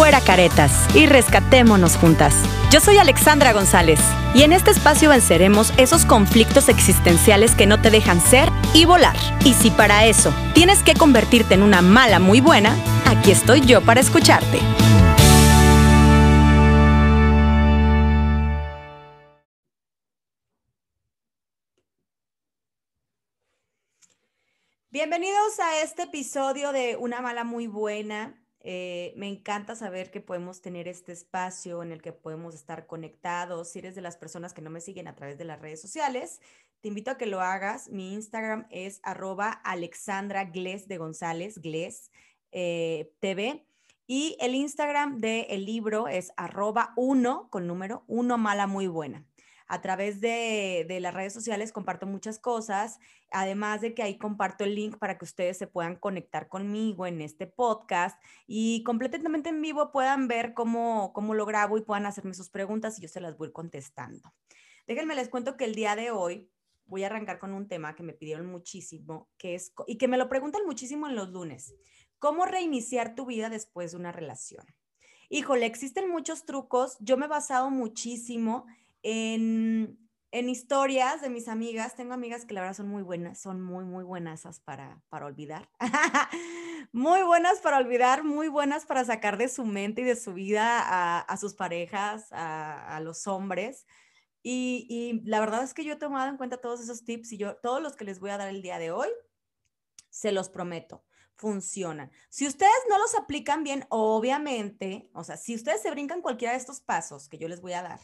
fuera caretas y rescatémonos juntas. Yo soy Alexandra González y en este espacio venceremos esos conflictos existenciales que no te dejan ser y volar. Y si para eso tienes que convertirte en una mala muy buena, aquí estoy yo para escucharte. Bienvenidos a este episodio de Una mala muy buena. Eh, me encanta saber que podemos tener este espacio en el que podemos estar conectados. Si eres de las personas que no me siguen a través de las redes sociales, te invito a que lo hagas. Mi Instagram es arroba Alexandra Gles de González, Gles eh, TV. Y el Instagram del el libro es arroba uno con número uno mala muy buena a través de, las redes sociales comparto muchas cosas, además de que ahí comparto el link para que ustedes se puedan conectar conmigo en este podcast y completamente en vivo puedan ver cómo, cómo lo grabo y puedan hacerme sus preguntas y yo se las voy contestando. Déjenme les cuento que el día de hoy voy a arrancar con un tema que me pidieron muchísimo, que es, y que me lo preguntan muchísimo en los lunes. ¿Cómo reiniciar tu vida después de una relación? Híjole, existen muchos trucos. Yo me he basado muchísimo en, historias de mis amigas, tengo amigas que la verdad son muy buenas, son muy, muy buenas para, para olvidar. muy buenas para olvidar, muy buenas para sacar de su mente y de su vida a, sus parejas, a, los hombres. Y, y, la verdad es que yo he tomado en cuenta todos esos tips y yo, todos los que les voy a dar el día de hoy, se los prometo, funcionan. Si ustedes no los aplican bien, obviamente, o sea, si ustedes se brincan cualquiera de estos pasos que yo les voy a dar,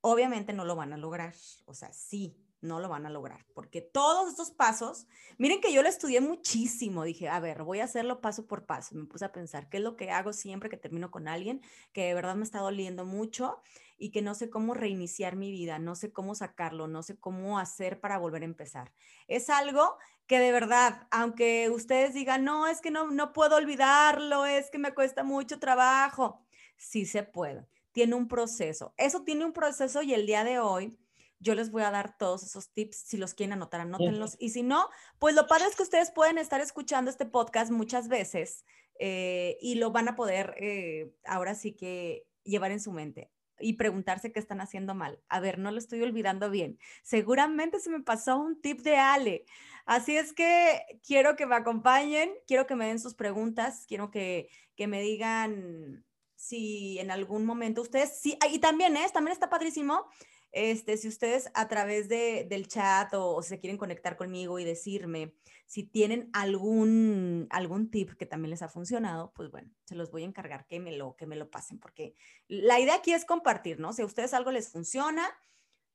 obviamente no lo van a lograr. O sea, sí, no lo van a lograr, porque todos estos pasos, miren que yo lo estudié muchísimo, dije, a ver, voy a hacerlo paso por paso, me puse a pensar, ¿qué es lo que hago siempre que termino con alguien que de verdad me está doliendo mucho y que no sé cómo reiniciar mi vida, no sé cómo sacarlo, no sé cómo hacer para volver a empezar? Es algo que de verdad, aunque ustedes digan, no, es que no, no puedo olvidarlo, es que me cuesta mucho trabajo, sí se puede tiene un proceso. Eso tiene un proceso y el día de hoy yo les voy a dar todos esos tips. Si los quieren anotar, anótenlos. Y si no, pues lo padre es que ustedes pueden estar escuchando este podcast muchas veces eh, y lo van a poder eh, ahora sí que llevar en su mente y preguntarse qué están haciendo mal. A ver, no lo estoy olvidando bien. Seguramente se me pasó un tip de Ale. Así es que quiero que me acompañen, quiero que me den sus preguntas, quiero que, que me digan si en algún momento ustedes, sí, y también es, también está padrísimo, este, si ustedes a través de, del chat o, se quieren conectar conmigo y decirme si tienen algún, algún tip que también les ha funcionado, pues bueno, se los voy a encargar que me lo, que me lo pasen, porque la idea aquí es compartir, ¿no? Si a ustedes algo les funciona,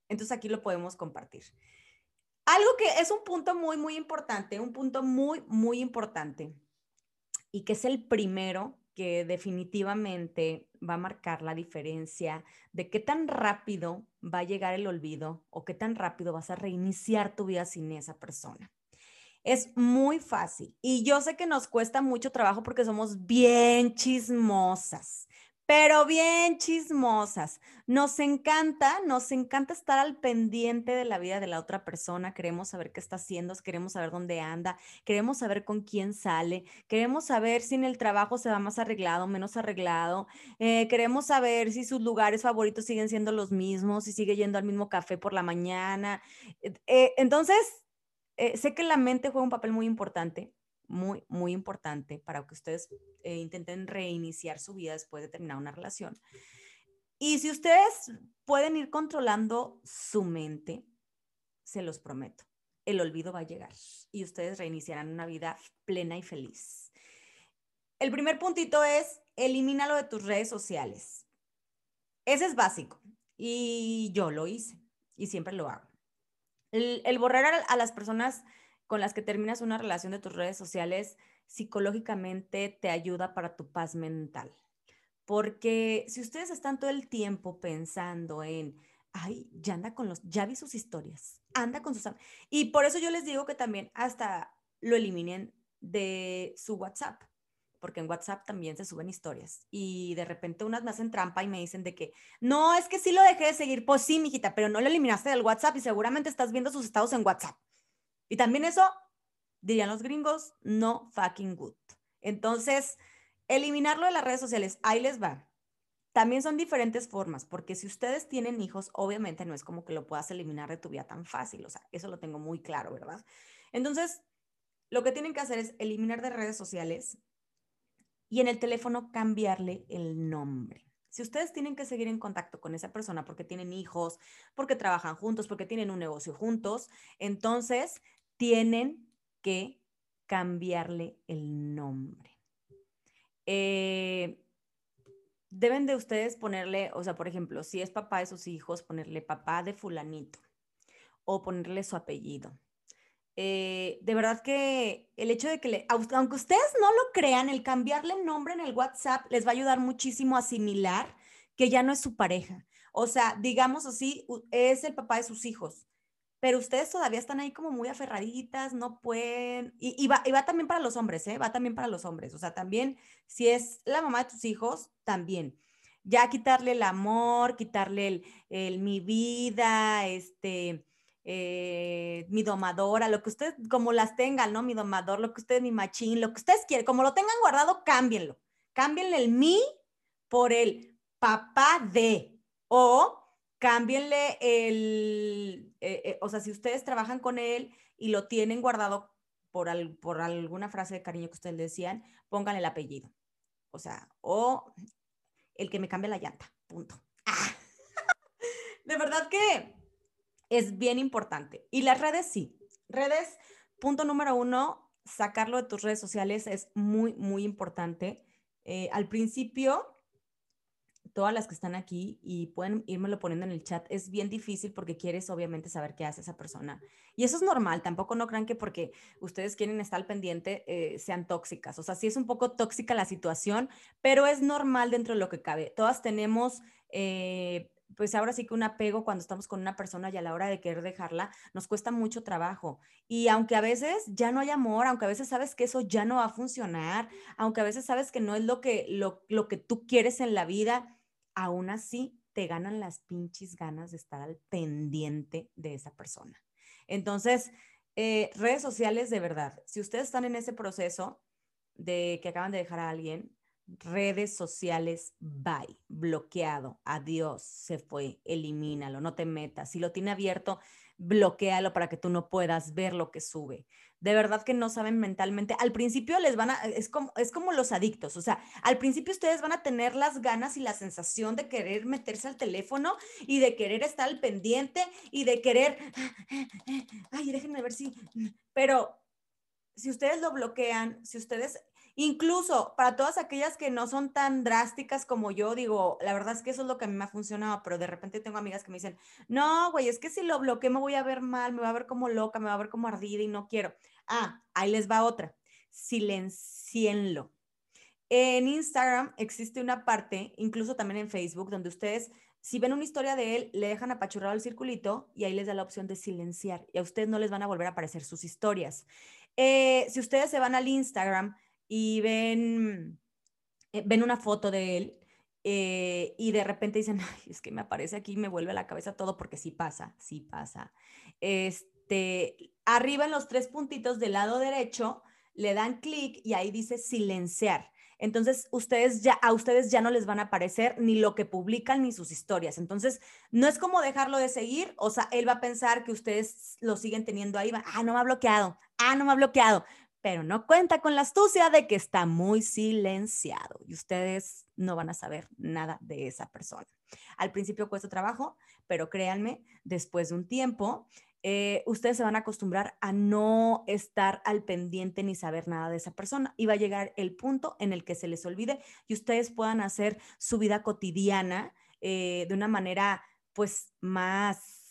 entonces aquí lo podemos compartir. Algo que es un punto muy, muy importante, un punto muy, muy importante, y que es el primero que definitivamente va a marcar la diferencia de qué tan rápido va a llegar el olvido o qué tan rápido vas a reiniciar tu vida sin esa persona. Es muy fácil y yo sé que nos cuesta mucho trabajo porque somos bien chismosas pero bien chismosas. Nos encanta, nos encanta estar al pendiente de la vida de la otra persona. Queremos saber qué está haciendo, queremos saber dónde anda, queremos saber con quién sale, queremos saber si en el trabajo se va más arreglado, menos arreglado, eh, queremos saber si sus lugares favoritos siguen siendo los mismos, si sigue yendo al mismo café por la mañana. Eh, entonces, eh, sé que la mente juega un papel muy importante muy, muy importante para que ustedes eh, intenten reiniciar su vida después de terminar una relación. Y si ustedes pueden ir controlando su mente, se los prometo, el olvido va a llegar y ustedes reiniciarán una vida plena y feliz. El primer puntito es elimínalo de tus redes sociales. Ese es básico y yo lo hice y siempre lo hago. El, borrar a, a las personas con las que terminas una relación de tus redes sociales, psicológicamente te ayuda para tu paz mental. Porque si ustedes están todo el tiempo pensando en, ay, ya anda con los, ya vi sus historias, anda con sus... Y por eso yo les digo que también hasta lo eliminen de su WhatsApp, porque en WhatsApp también se suben historias. Y de repente unas me hacen trampa y me dicen de que, no, es que sí lo dejé de seguir, pues sí, mijita, pero no lo eliminaste del WhatsApp y seguramente estás viendo sus estados en WhatsApp. Y también eso, dirían los gringos, no fucking good. Entonces, eliminarlo de las redes sociales, ahí les va. También son diferentes formas, porque si ustedes tienen hijos, obviamente no es como que lo puedas eliminar de tu vida tan fácil, o sea, eso lo tengo muy claro, ¿verdad? Entonces, lo que tienen que hacer es eliminar de redes sociales y en el teléfono cambiarle el nombre. Si ustedes tienen que seguir en contacto con esa persona porque tienen hijos, porque trabajan juntos, porque tienen un negocio juntos, entonces tienen que cambiarle el nombre. Eh, deben de ustedes ponerle, o sea, por ejemplo, si es papá de sus hijos, ponerle papá de fulanito o ponerle su apellido. Eh, de verdad que el hecho de que, le, aunque ustedes no lo crean, el cambiarle el nombre en el WhatsApp les va a ayudar muchísimo a asimilar que ya no es su pareja. O sea, digamos así, es el papá de sus hijos pero ustedes todavía están ahí como muy aferraditas, no pueden, y, va, y va también para los hombres, ¿eh? Va también para los hombres, o sea, también si es la mamá de tus hijos, también. Ya quitarle el amor, quitarle el, mi vida, este, eh, mi domadora, lo que ustedes, como las tengan, ¿no? Mi domador, lo que ustedes, mi machín, lo que ustedes quieren, como lo tengan guardado, cámbienlo. Cámbienle el mi por el papá de, o cámbienle el, eh, eh, o sea, si ustedes trabajan con él y lo tienen guardado por, por alguna frase de cariño que ustedes decían, pónganle el apellido. O sea, o el que me cambie la llanta, punto. Ah. De verdad que es bien importante. Y las redes sí. Redes, punto número uno, sacarlo de tus redes sociales es muy, muy importante. Eh, al principio, todas las que están aquí y pueden lo poniendo en el chat, es bien difícil porque quieres obviamente saber qué hace esa persona. Y eso es normal, tampoco no crean que porque ustedes quieren estar al pendiente eh, sean tóxicas. O sea, sí es un poco tóxica la situación, pero es normal dentro de lo que cabe. Todas tenemos... Eh, pues ahora sí que un apego cuando estamos con una persona y a la hora de querer dejarla nos cuesta mucho trabajo. Y aunque a veces ya no hay amor, aunque a veces sabes que eso ya no va a funcionar, aunque a veces sabes que no es lo que, lo, lo que tú quieres en la vida, aún así te ganan las pinches ganas de estar al pendiente de esa persona. Entonces, eh, redes sociales de verdad, si ustedes están en ese proceso de que acaban de dejar a alguien, redes sociales, bye, bloqueado, adiós, se fue, elimínalo, no te metas. Si lo tiene abierto, bloquealo para que tú no puedas ver lo que sube. De verdad que no saben mentalmente. Al principio les van a, es como, es como los adictos, o sea, al principio ustedes van a tener las ganas y la sensación de querer meterse al teléfono y de querer estar al pendiente y de querer, ay, déjenme ver si, pero si ustedes lo bloquean, si ustedes Incluso para todas aquellas que no son tan drásticas como yo, digo, la verdad es que eso es lo que a mí me ha funcionado, pero de repente tengo amigas que me dicen, no, güey, es que si lo bloqueo me voy a ver mal, me va a ver como loca, me va a ver como ardida y no quiero. Ah, ahí les va otra. Silencienlo. En Instagram existe una parte, incluso también en Facebook, donde ustedes, si ven una historia de él, le dejan apachurrado el circulito y ahí les da la opción de silenciar y a ustedes no les van a volver a aparecer sus historias. Eh, si ustedes se van al Instagram, y ven, eh, ven una foto de él eh, y de repente dicen, es que me aparece aquí y me vuelve a la cabeza todo porque sí pasa, sí pasa. Este, arriba en los tres puntitos del lado derecho le dan clic y ahí dice silenciar. Entonces, ustedes ya, a ustedes ya no les van a aparecer ni lo que publican ni sus historias. Entonces, no es como dejarlo de seguir, o sea, él va a pensar que ustedes lo siguen teniendo ahí, ah, no me ha bloqueado, ah, no me ha bloqueado, pero no cuenta con la astucia de que está muy silenciado y ustedes no van a saber nada de esa persona. Al principio cuesta trabajo, pero créanme, después de un tiempo, eh, ustedes se van a acostumbrar a no estar al pendiente ni saber nada de esa persona y va a llegar el punto en el que se les olvide y ustedes puedan hacer su vida cotidiana eh, de una manera pues más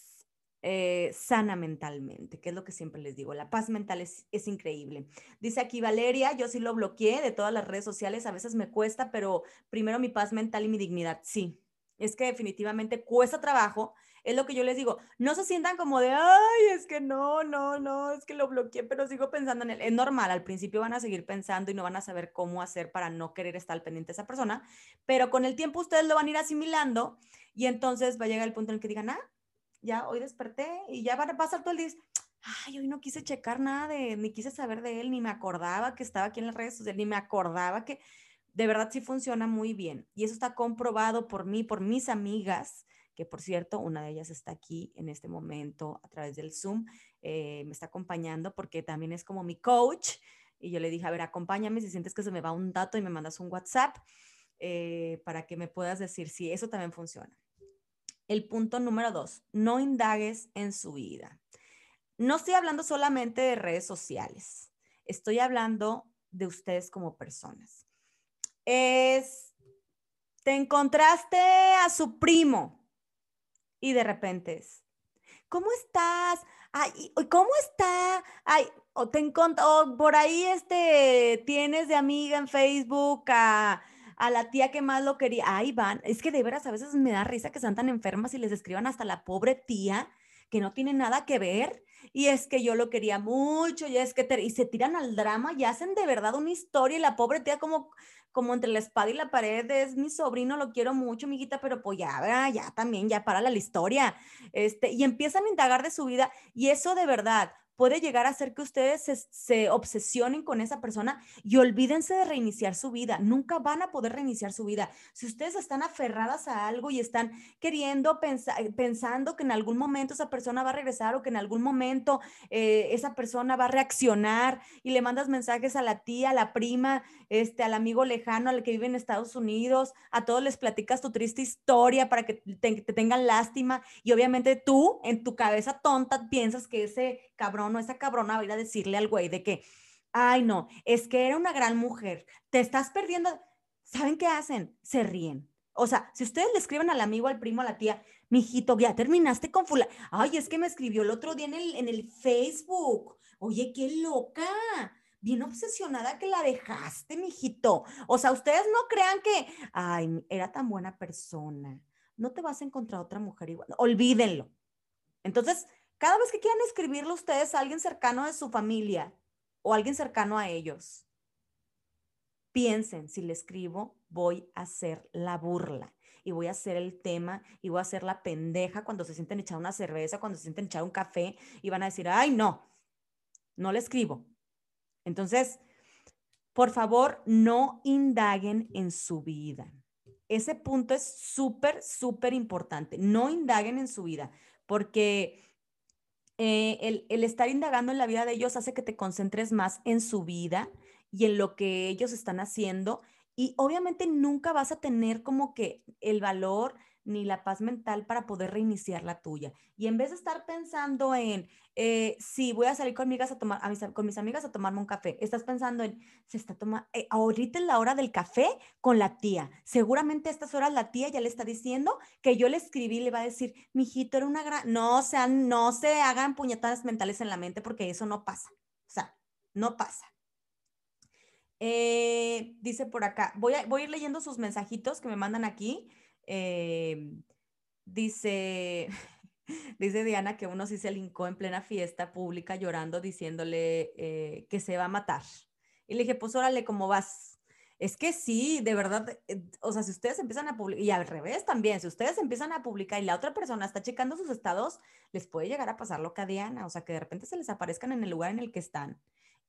eh, sana mentalmente, que es lo que siempre les digo. La paz mental es, es, increíble. Dice aquí Valeria, yo sí lo bloqueé de todas las redes sociales, a veces me cuesta, pero primero mi paz mental y mi dignidad. Sí, es que definitivamente cuesta trabajo. Es lo que yo les digo, no se sientan como de, ay, es que no, no, no, es que lo bloqueé, pero sigo pensando en él. Es normal, al principio van a seguir pensando y no van a saber cómo hacer para no querer estar al pendiente de esa persona, pero con el tiempo ustedes lo van a ir asimilando y entonces va a llegar el punto en el que digan, ah, ya hoy desperté y ya va a pasar todo el día. Ay, hoy no quise checar nada ni quise saber de él, ni me acordaba que estaba aquí en las redes sociales, ni me acordaba que, de verdad sí funciona muy bien. Y eso está comprobado por mí, por mis amigas, que por cierto, una de ellas está aquí en este momento a través del Zoom, eh, me está acompañando porque también es como mi coach. Y yo le dije, a ver, acompáñame si sientes que se me va un dato y me mandas un WhatsApp eh, para que me puedas decir si eso también funciona. El punto número dos, no indagues en su vida. No estoy hablando solamente de redes sociales, estoy hablando de ustedes como personas. Es, te encontraste a su primo y de repente es, ¿cómo estás? Ay, ¿cómo está? Ay, o te encontró, por ahí este, tienes de amiga en Facebook a, a la tía que más lo quería. Ay, van, es que de veras a veces me da risa que sean tan enfermas y les escriban hasta la pobre tía que no tiene nada que ver y es que yo lo quería mucho y es que y se tiran al drama y hacen de verdad una historia y la pobre tía como como entre la espada y la pared es mi sobrino, lo quiero mucho, mijita, pero pues ya, ya también, ya para la historia. Este, y empiezan a indagar de su vida y eso de verdad, puede llegar a hacer que ustedes se, obsesionen con esa persona y olvídense de reiniciar su vida. Nunca van a poder reiniciar su vida. Si ustedes están aferradas a algo y están queriendo, pensar, pensando que en algún momento esa persona va a regresar o que en algún momento eh, esa persona va a reaccionar y le mandas mensajes a la tía, a la prima, este, al amigo lejano, al que vive en Estados Unidos, a todos les platicas tu triste historia para que te, te tengan lástima y obviamente tú en tu cabeza tonta piensas que ese cabrón o esa cabrona va a ir a decirle al güey de que, ay no, es que era una gran mujer, te estás perdiendo. ¿Saben qué hacen? Se ríen. O sea, si ustedes le escriben al amigo, al primo, a la tía, mijito, ya terminaste con fula. Ay, es que me escribió el otro día en el, en el Facebook. Oye, qué loca. Bien obsesionada que la dejaste, mijito. O sea, ustedes no crean que, ay, era tan buena persona. No te vas a encontrar otra mujer igual. Olvídenlo. Entonces, cada vez que quieran escribirle ustedes a alguien cercano de su familia o alguien cercano a ellos, piensen, si le escribo, voy a hacer la burla y voy a hacer el tema y voy a hacer la pendeja cuando se sienten echar una cerveza, cuando se sienten echar un café y van a decir, ay, no, no le escribo. Entonces, por favor, no indaguen en su vida. Ese punto es súper, súper importante. No indaguen en su vida, porque eh, el, estar indagando en la vida de ellos hace que te concentres más en su vida y en lo que ellos están haciendo. Y obviamente nunca vas a tener como que el valor ni la paz mental para poder reiniciar la tuya. Y en vez de estar pensando en, eh, si voy a salir con, amigas a tomar, a mis, con mis amigas a tomarme un café, estás pensando en, se está tomando, eh, ahorita es la hora del café con la tía. Seguramente a estas horas la tía ya le está diciendo que yo le escribí, le va a decir, mijito, era una gran, no no se hagan puñetadas mentales en la mente porque eso no pasa. O sea, no pasa. Eh, dice por acá, voy a, voy a ir leyendo sus mensajitos que me mandan aquí. Eh, dice, dice Diana que uno sí se lincó en plena fiesta pública llorando diciéndole eh, que se va a matar. Y le dije, pues órale, ¿cómo vas? Es que sí, de verdad, eh, o sea, si ustedes empiezan a publicar, y al revés también, si ustedes empiezan a publicar y la otra persona está checando sus estados, les puede llegar a pasar lo que a Diana, o sea, que de repente se les aparezcan en el lugar en el que están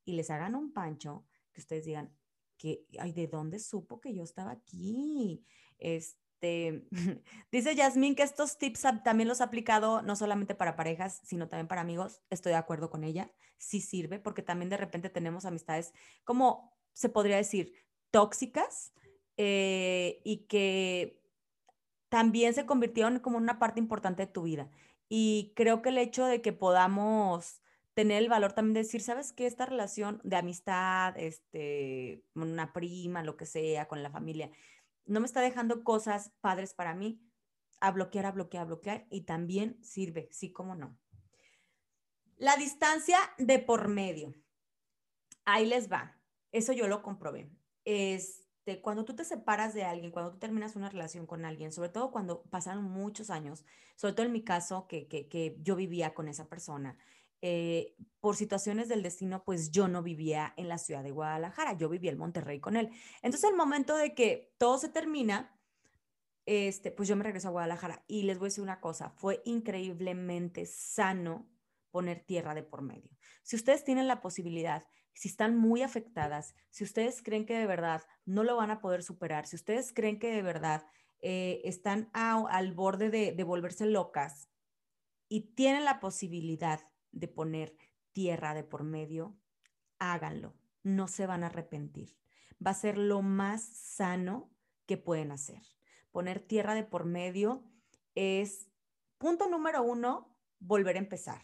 y les hagan un pancho, que ustedes digan, que, ay, ¿de dónde supo que yo estaba aquí? Este, este, dice Yasmín que estos tips también los ha aplicado no solamente para parejas, sino también para amigos. Estoy de acuerdo con ella. Sí sirve porque también de repente tenemos amistades como se podría decir tóxicas eh, y que también se convirtieron como una parte importante de tu vida. Y creo que el hecho de que podamos tener el valor también de decir, ¿sabes qué? Esta relación de amistad, este, una prima, lo que sea, con la familia, no me está dejando cosas padres para mí, a bloquear, a bloquear, a bloquear, y también sirve, sí como no. La distancia de por medio. Ahí les va. Eso yo lo comprobé. Este, cuando tú te separas de alguien, cuando tú terminas una relación con alguien, sobre todo cuando pasaron muchos años, sobre todo en mi caso, que, que yo vivía con esa persona, eh, por situaciones del destino, pues yo no vivía en la ciudad de Guadalajara, yo vivía en Monterrey con él. Entonces, el momento de que todo se termina, este, pues yo me regreso a Guadalajara y les voy a decir una cosa, fue increíblemente sano poner tierra de por medio. Si ustedes tienen la posibilidad si están muy afectadas, si ustedes creen que de verdad no lo van a poder superar, si ustedes creen que de verdad eh, están al borde de, de volverse locas y tienen la posibilidad de poner tierra de por medio, háganlo, no se van a arrepentir. Va a ser lo más sano que pueden hacer. Poner tierra de por medio es, punto número uno, volver a empezar.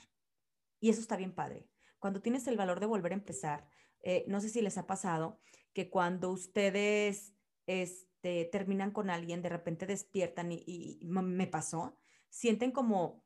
Y eso está bien padre. Cuando tienes el valor de volver a empezar, eh, no sé si les ha pasado que cuando ustedes este, terminan con alguien, de repente despiertan y, me pasó, sienten como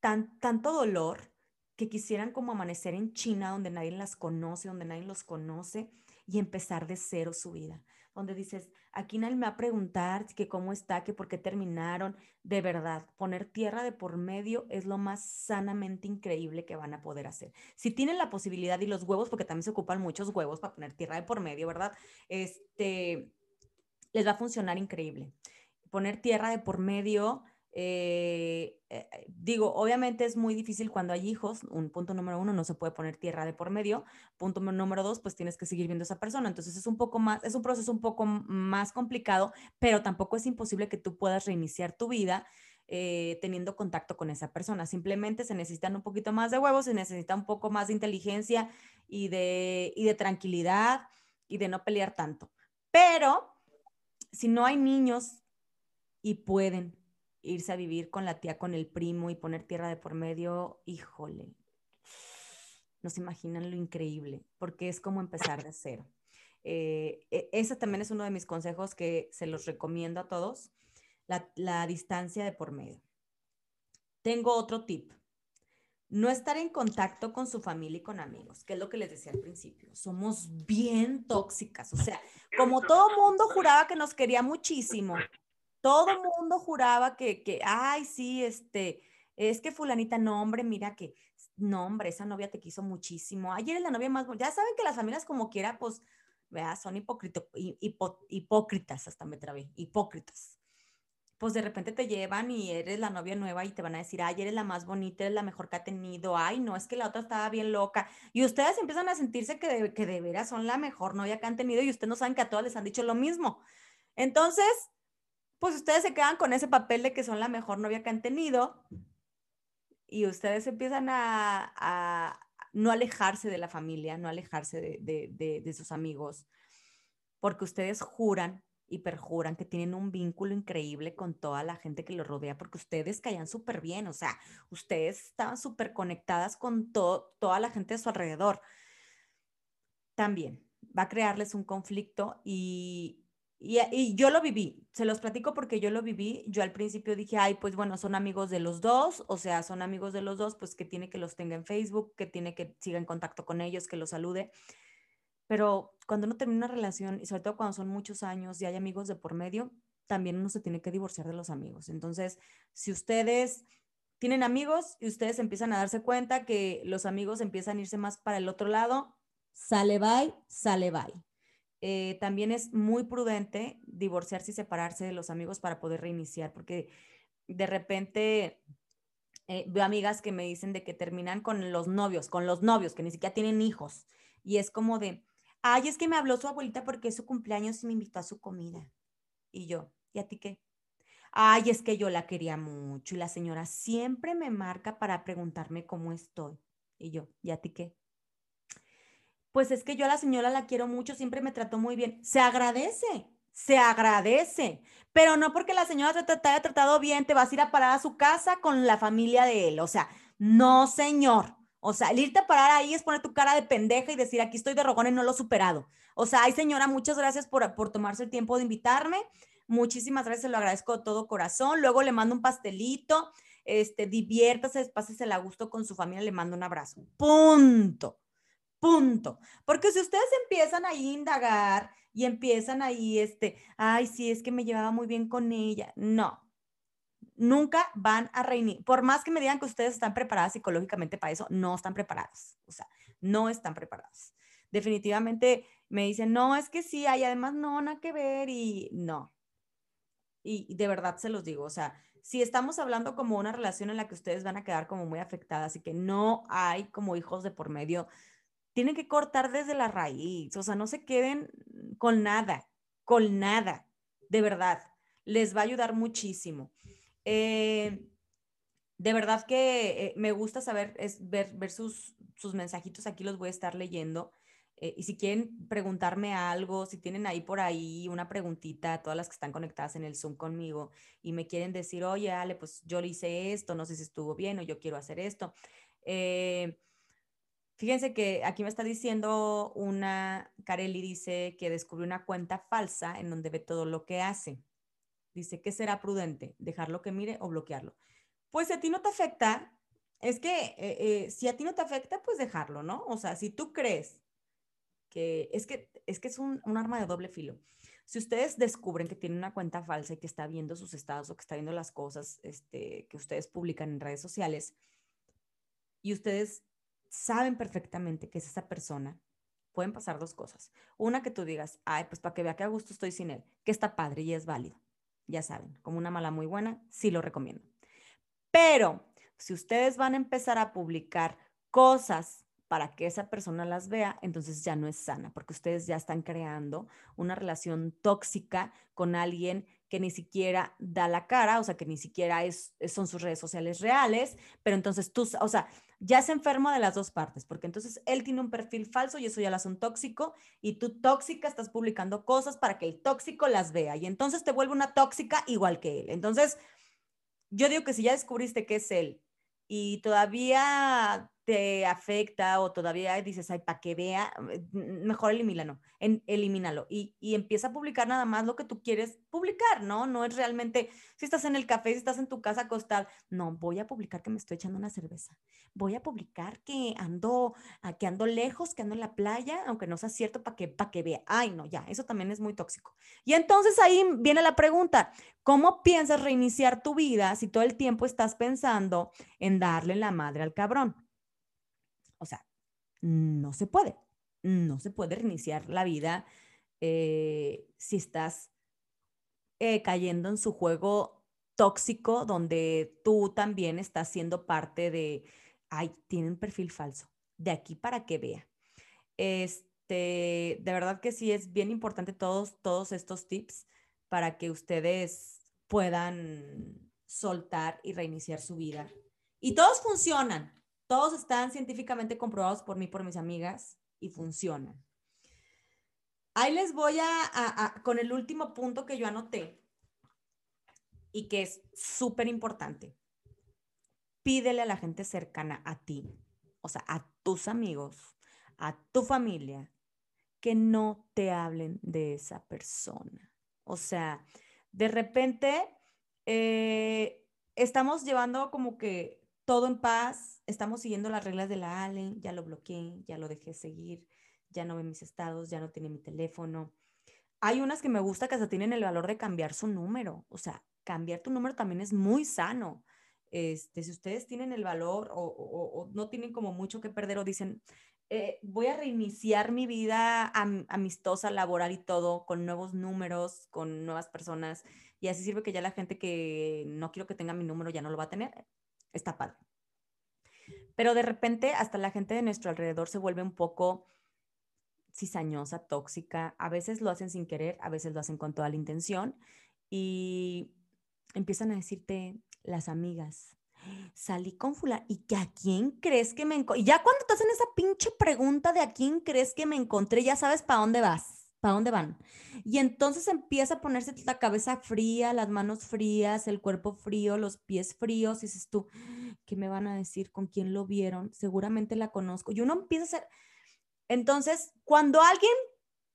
tan, tanto dolor que quisieran como amanecer en China, donde nadie las conoce, donde nadie los conoce, y empezar de cero su vida. Donde dices, aquí nadie me va a preguntar que cómo está, que por qué terminaron. De verdad, poner tierra de por medio es lo más sanamente increíble que van a poder hacer. Si tienen la posibilidad y los huevos, porque también se ocupan muchos huevos para poner tierra de por medio, ¿verdad? Este, les va a funcionar increíble. Poner tierra de por medio eh, eh, digo, obviamente es muy difícil cuando hay hijos. Un punto número uno, no se puede poner tierra de por medio. Punto número dos, pues tienes que seguir viendo a esa persona. Entonces es un poco más, es un proceso un poco más complicado, pero tampoco es imposible que tú puedas reiniciar tu vida eh, teniendo contacto con esa persona. Simplemente se necesitan un poquito más de huevos, se necesita un poco más de inteligencia y de, y de tranquilidad y de no pelear tanto. Pero si no hay niños y pueden irse a vivir con la tía, con el primo y poner tierra de por medio, híjole, no se imaginan lo increíble, porque es como empezar de cero. Eh, e, ese también es uno de mis consejos que se los recomiendo a todos, la, la distancia de por medio. Tengo otro tip. No estar en contacto con su familia y con amigos, que es lo que les decía al principio. Somos bien tóxicas. O sea, como todo mundo juraba que nos quería muchísimo, todo el mundo juraba que, que, ay, sí, este, es que fulanita, no, hombre, mira que, no, hombre, esa novia te quiso muchísimo. Ayer es la novia más, ya saben que las familias como quiera, pues, vea, son hipócritas, hasta me trabé, hipócritas. Pues de repente te llevan y eres la novia nueva y te van a decir, ay, eres la más bonita, eres la mejor que ha tenido, ay, no, es que la otra estaba bien loca. Y ustedes empiezan a sentirse que que de veras son la mejor novia que han tenido y ustedes no saben que a todas les han dicho lo mismo. Entonces, pues ustedes se quedan con ese papel de que son la mejor novia que han tenido y ustedes empiezan a, no alejarse de la familia, no alejarse de, sus amigos, porque ustedes juran y perjuran que tienen un vínculo increíble con toda la gente que los rodea, porque ustedes caían súper bien, o sea, ustedes estaban súper conectadas con toda la gente de su alrededor. También va a crearles un conflicto y, y, yo lo viví, se los platico porque yo lo viví. Yo al principio dije, ay, pues bueno, son amigos de los dos, o sea, son amigos de los dos, pues que tiene que los tenga en Facebook, que tiene que siga en contacto con ellos, que los salude. Pero cuando uno termina una relación, y sobre todo cuando son muchos años y hay amigos de por medio, también uno se tiene que divorciar de los amigos. Entonces, si ustedes tienen amigos y ustedes empiezan a darse cuenta que los amigos empiezan a irse más para el otro lado, sale bye, sale bye. Eh, también es muy prudente divorciarse y separarse de los amigos para poder reiniciar, porque de repente eh, veo amigas que me dicen de que terminan con los novios, con los novios, que ni siquiera tienen hijos. Y es como de, ay, es que me habló su abuelita porque es su cumpleaños y me invitó a su comida. Y yo, ¿y a ti qué? Ay, es que yo la quería mucho y la señora siempre me marca para preguntarme cómo estoy. Y yo, ¿y a ti qué? Pues es que yo a la señora la quiero mucho, siempre me trató muy bien. Se agradece, se agradece, pero no porque la señora te, haya tratado bien, te vas a ir a parar a su casa con la familia de él. O sea, no, señor. O sea, el irte a parar ahí es poner tu cara de pendeja y decir, aquí estoy de rogón y no lo he superado. O sea, ay, señora, muchas gracias por, por tomarse el tiempo de invitarme. Muchísimas gracias, se lo agradezco de todo corazón. Luego le mando un pastelito, este, diviértase, pásese a gusto con su familia, le mando un abrazo. Punto. Punto. Porque si ustedes empiezan ahí a indagar y empiezan ahí, este, ay, sí, es que me llevaba muy bien con ella. No, nunca van a reunir. Por más que me digan que ustedes están preparadas psicológicamente para eso, no están preparadas. O sea, no están preparadas. Definitivamente me dicen, no, es que sí, hay además no, nada que ver y no. Y de verdad se los digo, o sea, si estamos hablando como una relación en la que ustedes van a quedar como muy afectadas y que no hay como hijos de por medio, tienen que cortar desde la raíz, o sea, no se queden con nada, con nada, de verdad, les va a ayudar muchísimo. Eh, de verdad que eh, me gusta saber, ver, sus, sus mensajitos, aquí los voy a estar leyendo. Eh, y si quieren preguntarme algo, si tienen ahí por ahí una preguntita, todas las que están conectadas en el Zoom conmigo y me quieren decir, oye, Ale, pues yo le hice esto, no sé si estuvo bien o yo quiero hacer esto. Fíjense que aquí me está diciendo una, Carelli dice que descubrió una cuenta falsa en donde ve todo lo que hace. Dice, ¿qué será prudente? ¿Dejarlo que mire o bloquearlo? Pues si a ti no te afecta, es que eh, si a ti no te afecta, pues dejarlo, ¿no? O sea, si tú crees que es que es, que es un, arma de doble filo. Si ustedes descubren que tiene una cuenta falsa y que está viendo sus estados o que está viendo las cosas este, que ustedes publican en redes sociales y ustedes saben perfectamente que es esa persona, pueden pasar dos cosas. Una que tú digas, ay, pues para que vea que a gusto estoy sin él, que está padre y es válido. Ya saben, como una mala muy buena, sí lo recomiendo. Pero si ustedes van a empezar a publicar cosas para que esa persona las vea, entonces ya no es sana, porque ustedes ya están creando una relación tóxica con alguien que ni siquiera da la cara, o sea, que ni siquiera es, son sus redes sociales reales, pero entonces tú, o sea, ya se enferma de las dos partes, porque entonces él tiene un perfil falso y eso ya lo hace un tóxico, y tú tóxica estás publicando cosas para que el tóxico las vea, y entonces te vuelve una tóxica igual que él. Entonces, yo digo que si ya descubriste que es él y todavía te afecta o todavía dices, ay, para que vea, eh, mejor elimínalo, elimínalo y, y, empieza a publicar nada más lo que tú quieres publicar, ¿no? No es realmente, si estás en el café, si estás en tu casa acostada, no, voy a publicar que me estoy echando una cerveza, voy a publicar que ando, ah, que ando lejos, que ando en la playa, aunque no sea cierto, para que, para que vea, ay, no, ya, eso también es muy tóxico. Y entonces ahí viene la pregunta, ¿cómo piensas reiniciar tu vida si todo el tiempo estás pensando en darle la madre al cabrón? O sea, no se puede. No se puede reiniciar la vida eh, si estás eh, cayendo en su juego tóxico donde tú también estás siendo parte de, ay, tiene un perfil falso, de aquí para que vea. Este, de verdad que sí es bien importante todos, todos estos tips para que ustedes puedan soltar y reiniciar su vida. Y todos funcionan, todos están científicamente comprobados por mí, por mis amigas, y funcionan. Ahí les voy a, con el último punto que yo anoté y que es súper importante. Pídele a la gente cercana a ti, o sea, a tus amigos, a tu familia, que no te hablen de esa persona. O sea, de repente eh, estamos llevando como que todo en paz, estamos siguiendo las reglas de la Ale, ya lo bloqueé, ya lo dejé seguir, ya no ve mis estados, ya no tiene mi teléfono. Hay unas que me gusta que hasta tienen el valor de cambiar su número, o sea, cambiar tu número también es muy sano. Este, si ustedes tienen el valor o, no tienen como mucho que perder o dicen, eh, voy a reiniciar mi vida amistosa, laboral y todo con nuevos números, con nuevas personas, y así sirve que ya la gente que no quiero que tenga mi número ya no lo va a tener está padre. Pero de repente hasta la gente de nuestro alrededor se vuelve un poco cizañosa, tóxica. A veces lo hacen sin querer, a veces lo hacen con toda la intención y empiezan a decirte las amigas, salí con fulano y que a quién crees que me encontré. Y ya cuando te hacen esa pinche pregunta de a quién crees que me encontré, ya sabes para dónde vas. ¿Para dónde van? Y entonces empieza a ponerse la cabeza fría, las manos frías, el cuerpo frío, los pies fríos. Y dices tú, ¿qué me van a decir? ¿Con quién lo vieron? Seguramente la conozco. Y uno empieza a ser... Entonces, cuando alguien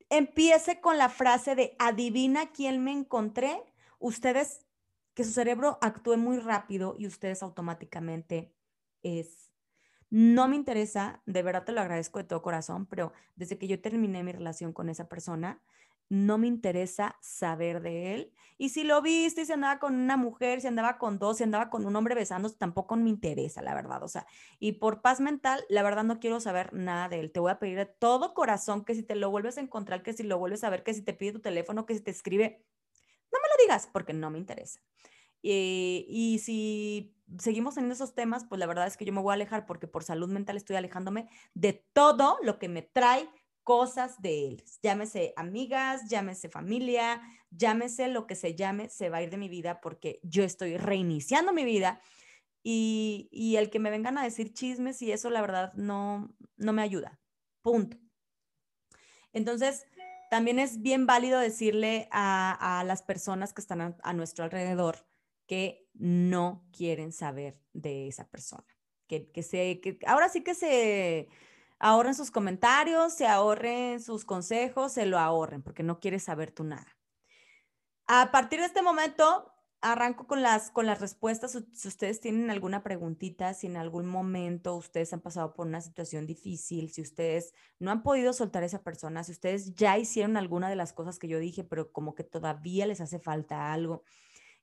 empiece con la frase de adivina quién me encontré, ustedes, que su cerebro actúe muy rápido y ustedes automáticamente es no me interesa, de verdad te lo agradezco de todo corazón, pero desde que yo terminé mi relación con esa persona, no me interesa saber de él. Y si lo viste, si andaba con una mujer, si andaba con dos, si andaba con un hombre besándose, tampoco me interesa, la verdad. O sea, y por paz mental, la verdad no quiero saber nada de él. Te voy a pedir de todo corazón que si te lo vuelves a encontrar, que si lo vuelves a ver, que si te pide tu teléfono, que si te escribe, no me lo digas porque no me interesa. y si seguimos teniendo esos temas, pues la verdad es que yo me voy a alejar porque por salud mental estoy alejándome de todo lo que me trae cosas de él. Llámese amigas, llámese familia, llámese lo que se llame, se va a ir de mi vida porque yo estoy reiniciando mi vida y, y el que me vengan a decir chismes y eso la verdad no, no me ayuda. Punto. Entonces, también es bien válido decirle a, a las personas que están a, a, nuestro alrededor que no quieren saber de esa persona. Que, que, se, que ahora sí que se ahorren sus comentarios, se ahorren sus consejos, se lo ahorren, porque no quieres saber tú nada. A partir de este momento, arranco con las, con las respuestas. Si ustedes tienen alguna preguntita, si en algún momento ustedes han pasado por una situación difícil, si ustedes no han podido soltar a esa persona, si ustedes ya hicieron alguna de las cosas que yo dije, pero como que todavía les hace falta algo.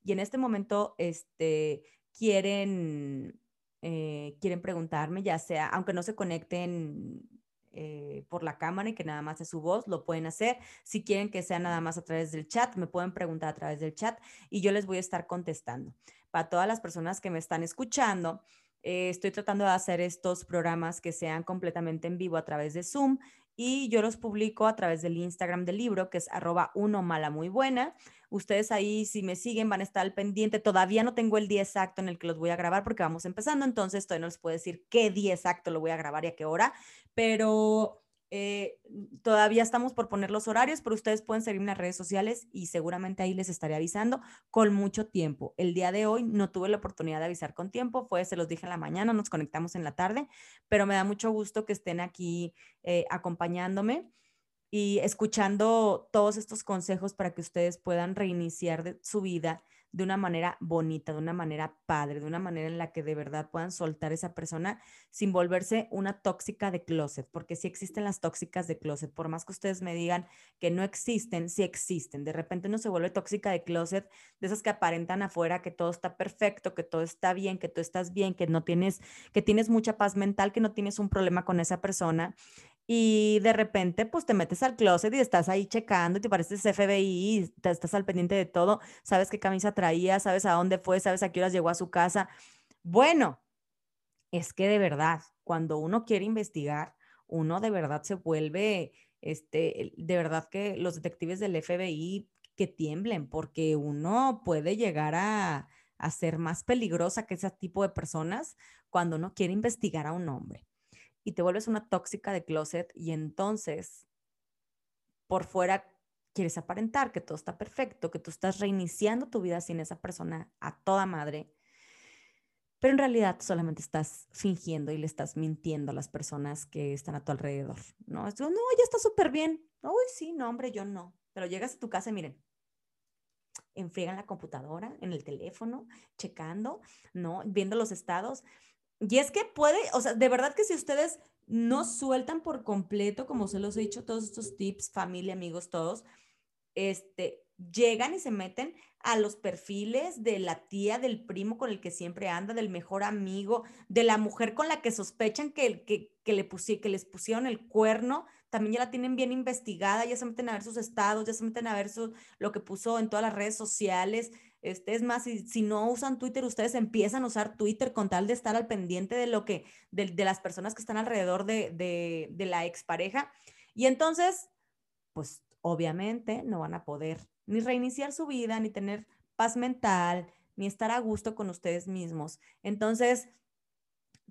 Y en este momento, este, quieren, eh, quieren preguntarme, ya sea, aunque no se conecten eh, por la cámara y que nada más es su voz, lo pueden hacer. Si quieren que sea nada más a través del chat, me pueden preguntar a través del chat y yo les voy a estar contestando. Para todas las personas que me están escuchando, eh, estoy tratando de hacer estos programas que sean completamente en vivo a través de Zoom y yo los publico a través del Instagram del libro, que es arroba uno mala muy buena. Ustedes ahí, si me siguen, van a estar al pendiente. Todavía no tengo el día exacto en el que los voy a grabar porque vamos empezando, entonces todavía no les puedo decir qué día exacto lo voy a grabar y a qué hora, pero eh, todavía estamos por poner los horarios, pero ustedes pueden seguirme en las redes sociales y seguramente ahí les estaré avisando con mucho tiempo. El día de hoy no tuve la oportunidad de avisar con tiempo, fue, se los dije en la mañana, nos conectamos en la tarde, pero me da mucho gusto que estén aquí eh, acompañándome y escuchando todos estos consejos para que ustedes puedan reiniciar su vida de una manera bonita, de una manera padre, de una manera en la que de verdad puedan soltar esa persona sin volverse una tóxica de closet, porque sí existen las tóxicas de closet, por más que ustedes me digan que no existen, sí existen. De repente uno se vuelve tóxica de closet, de esas que aparentan afuera que todo está perfecto, que todo está bien, que tú estás bien, que no tienes, que tienes mucha paz mental, que no tienes un problema con esa persona y de repente pues te metes al closet y estás ahí checando y te pareces FBI, te, estás al pendiente de todo, sabes qué camisa traía, sabes a dónde fue, sabes a qué horas llegó a su casa. Bueno, es que de verdad, cuando uno quiere investigar, uno de verdad se vuelve, este, de verdad que los detectives del FBI que tiemblen, porque uno puede llegar a, a ser más peligrosa que ese tipo de personas cuando uno quiere investigar a un hombre y te vuelves una tóxica de closet y entonces por fuera quieres aparentar que todo está perfecto, que tú estás reiniciando tu vida sin esa persona a toda madre, pero en realidad solamente estás fingiendo y le estás mintiendo a las personas que están a tu alrededor. No, no, ya está súper bien. Uy, sí, no, hombre, yo no. Pero llegas a tu casa y miren, enfriegan la computadora, en el teléfono, checando, ¿no? Viendo los estados. Y es que puede, o sea, de verdad que si ustedes no sueltan por completo, como se los he dicho, todos estos tips, familia, amigos, todos, este, llegan y se meten a los perfiles de la tía, del primo con el que siempre anda, del mejor amigo, de la mujer con la que sospechan que, que, que, le que les pusieron el cuerno, también ya la tienen bien investigada, ya se meten a ver sus estados, ya se meten a ver su, lo que puso en todas las redes sociales, este, es más, si, no usan Twitter, ustedes empiezan a usar Twitter con tal de estar al pendiente de lo que, de, de las personas que están alrededor de, de, de la expareja. Y entonces, pues obviamente no van a poder ni reiniciar su vida, ni tener paz mental, ni estar a gusto con ustedes mismos. Entonces,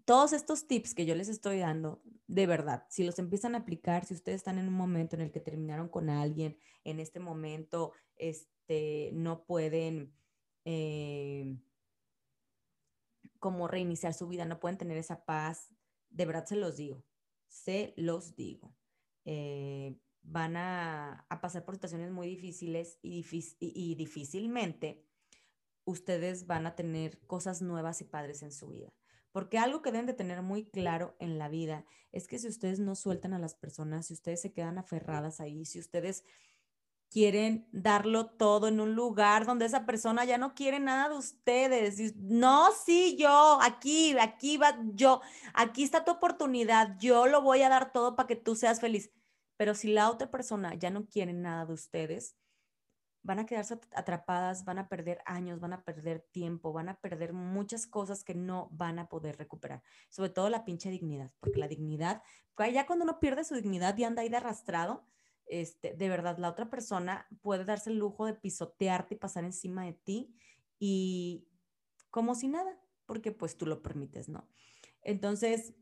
todos estos tips que yo les estoy dando, de verdad, si los empiezan a aplicar, si ustedes están en un momento en el que terminaron con alguien, en este momento este, no pueden eh, como reiniciar su vida, no pueden tener esa paz, de verdad se los digo, se los digo. Eh, van a, pasar por situaciones muy difíciles y, y difícilmente ustedes van a tener cosas nuevas y padres en su vida. Porque algo que deben de tener muy claro en la vida es que si ustedes no sueltan a las personas, si ustedes se quedan aferradas ahí, si ustedes quieren darlo todo en un lugar donde esa persona ya no quiere nada de ustedes. No, sí, yo, aquí, aquí va, yo, aquí está tu oportunidad, yo lo voy a dar todo para que tú seas feliz. Pero si la otra persona ya no quiere nada de ustedes, van a quedarse atrapadas, van a perder años, van a perder tiempo, van a perder muchas cosas que no van a poder recuperar. Sobre todo la pinche dignidad, porque la dignidad, ya cuando uno pierde su dignidad y anda ahí de arrastrado, este, de verdad, la otra persona puede darse el lujo de pisotearte y pasar encima de ti y como si nada, porque pues tú lo permites, ¿no? Entonces,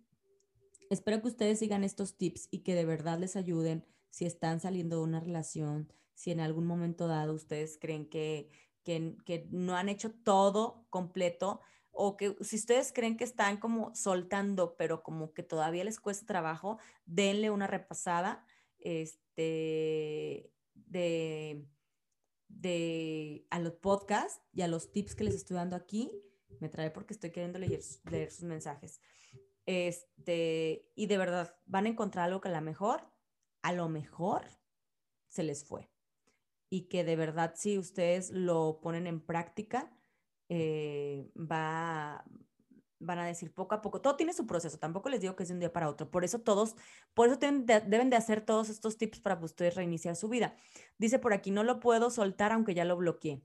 espero que ustedes sigan estos tips y que de verdad les ayuden si están saliendo de una relación, si en algún momento dado ustedes creen que, que, no han hecho todo completo o que si ustedes creen que están como soltando, pero como que todavía les cuesta trabajo, denle una repasada este, de, de, a los podcasts y a los tips que les estoy dando aquí. Me trae porque estoy queriendo leer, leer sus mensajes. Este, y de verdad, van a encontrar algo que a lo mejor, a lo mejor se les fue y que de verdad si ustedes lo ponen en práctica, eh, va, van a decir poco a poco, todo tiene su proceso, tampoco les digo que es de un día para otro, por eso todos, por eso deben de hacer todos estos tips para ustedes reiniciar su vida. Dice por aquí, no lo puedo soltar aunque ya lo bloqueé.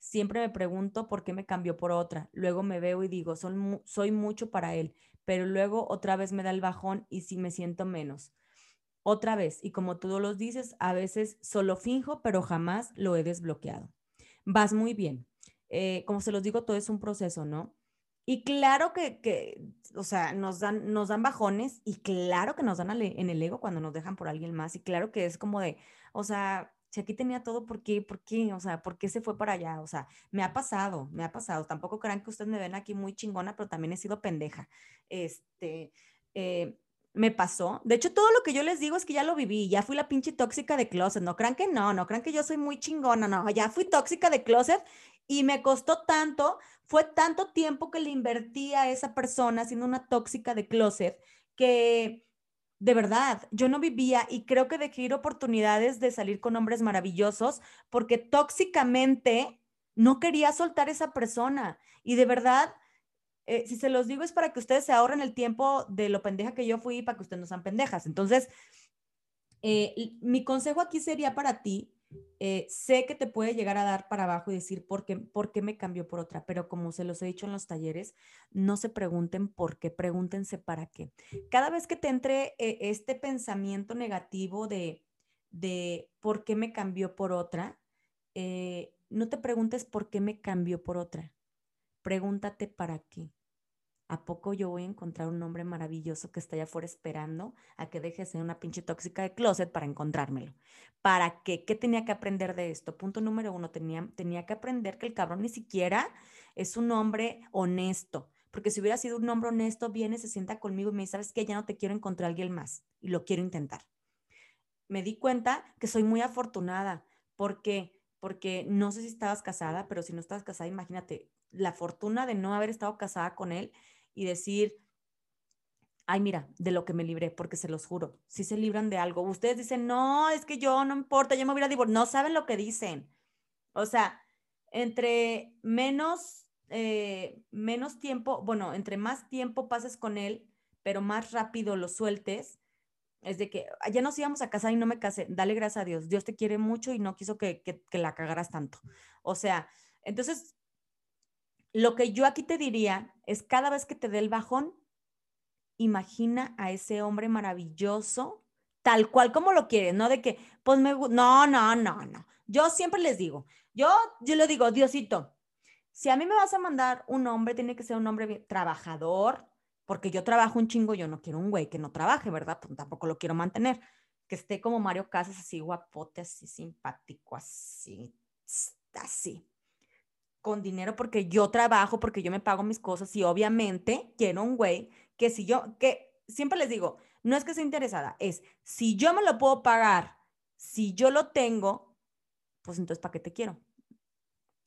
Siempre me pregunto por qué me cambió por otra. Luego me veo y digo, son, soy mucho para él, pero luego otra vez me da el bajón y si me siento menos. Otra vez, y como tú los dices, a veces solo finjo, pero jamás lo he desbloqueado. Vas muy bien. Eh, como se los digo, todo es un proceso, ¿no? Y claro que, que, o sea, nos dan, nos dan bajones y claro que nos dan en el ego cuando nos dejan por alguien más y claro que es como de, o sea, si aquí tenía todo, ¿por qué? ¿Por qué? O sea, ¿por qué se fue para allá? O sea, me ha pasado, me ha pasado. Tampoco crean que ustedes me ven aquí muy chingona, pero también he sido pendeja. Este, eh, me pasó. De hecho, todo lo que yo les digo es que ya lo viví, ya fui la pinche tóxica de closet. No crean que no, no crean que yo soy muy chingona, no, ya fui tóxica de closet y me costó tanto, fue tanto tiempo que le invertí a esa persona siendo una tóxica de closet que de verdad, yo no vivía y creo que dejé ir oportunidades de salir con hombres maravillosos porque tóxicamente no quería soltar esa persona y de verdad eh, si se los digo es para que ustedes se ahorren el tiempo de lo pendeja que yo fui y para que ustedes no sean pendejas. Entonces, eh, mi consejo aquí sería para ti, eh, sé que te puede llegar a dar para abajo y decir ¿por qué, por qué me cambió por otra, pero como se los he dicho en los talleres, no se pregunten por qué, pregúntense para qué. Cada vez que te entre este pensamiento negativo de, de por qué me cambió por otra, no te preguntes por qué me cambió por otra, pregúntate para qué. ¿A poco yo voy a encontrar un hombre maravilloso que está allá afuera esperando a que deje de ser una pinche tóxica de closet para encontrármelo? ¿Para qué? ¿Qué tenía que aprender de esto? Punto número uno, tenía, tenía que aprender que el cabrón ni siquiera es un hombre honesto. Porque si hubiera sido un hombre honesto, viene, se sienta conmigo y me dice, ¿sabes qué? Ya no te quiero encontrar a alguien más y lo quiero intentar. Me di cuenta que soy muy afortunada. ¿Por qué? Porque no sé si estabas casada, pero si no estabas casada, imagínate la fortuna de no haber estado casada con él y decir, ay, mira, de lo que me libré, porque se los juro, si se libran de algo. Ustedes dicen, no, es que yo no importa, yo me hubiera divorciado. No saben lo que dicen. O sea, entre menos, eh, menos tiempo, bueno, entre más tiempo pases con él, pero más rápido lo sueltes, es de que ya nos íbamos a casar y no me casé. Dale gracias a Dios. Dios te quiere mucho y no quiso que, que, que la cagaras tanto. O sea, entonces lo que yo aquí te diría es cada vez que te dé el bajón, imagina a ese hombre maravilloso, tal cual como lo quieres, no de que, pues me, no, no, no, no. Yo siempre les digo, yo, yo le digo, Diosito, si a mí me vas a mandar un hombre, tiene que ser un hombre trabajador, porque yo trabajo un chingo, yo no quiero un güey que no trabaje, ¿verdad? Pues tampoco lo quiero mantener. Que esté como Mario Casas, así guapote, así simpático, así, así con dinero porque yo trabajo, porque yo me pago mis cosas y obviamente quiero un güey que si yo, que siempre les digo, no es que sea interesada, es si yo me lo puedo pagar, si yo lo tengo, pues entonces ¿para qué te quiero?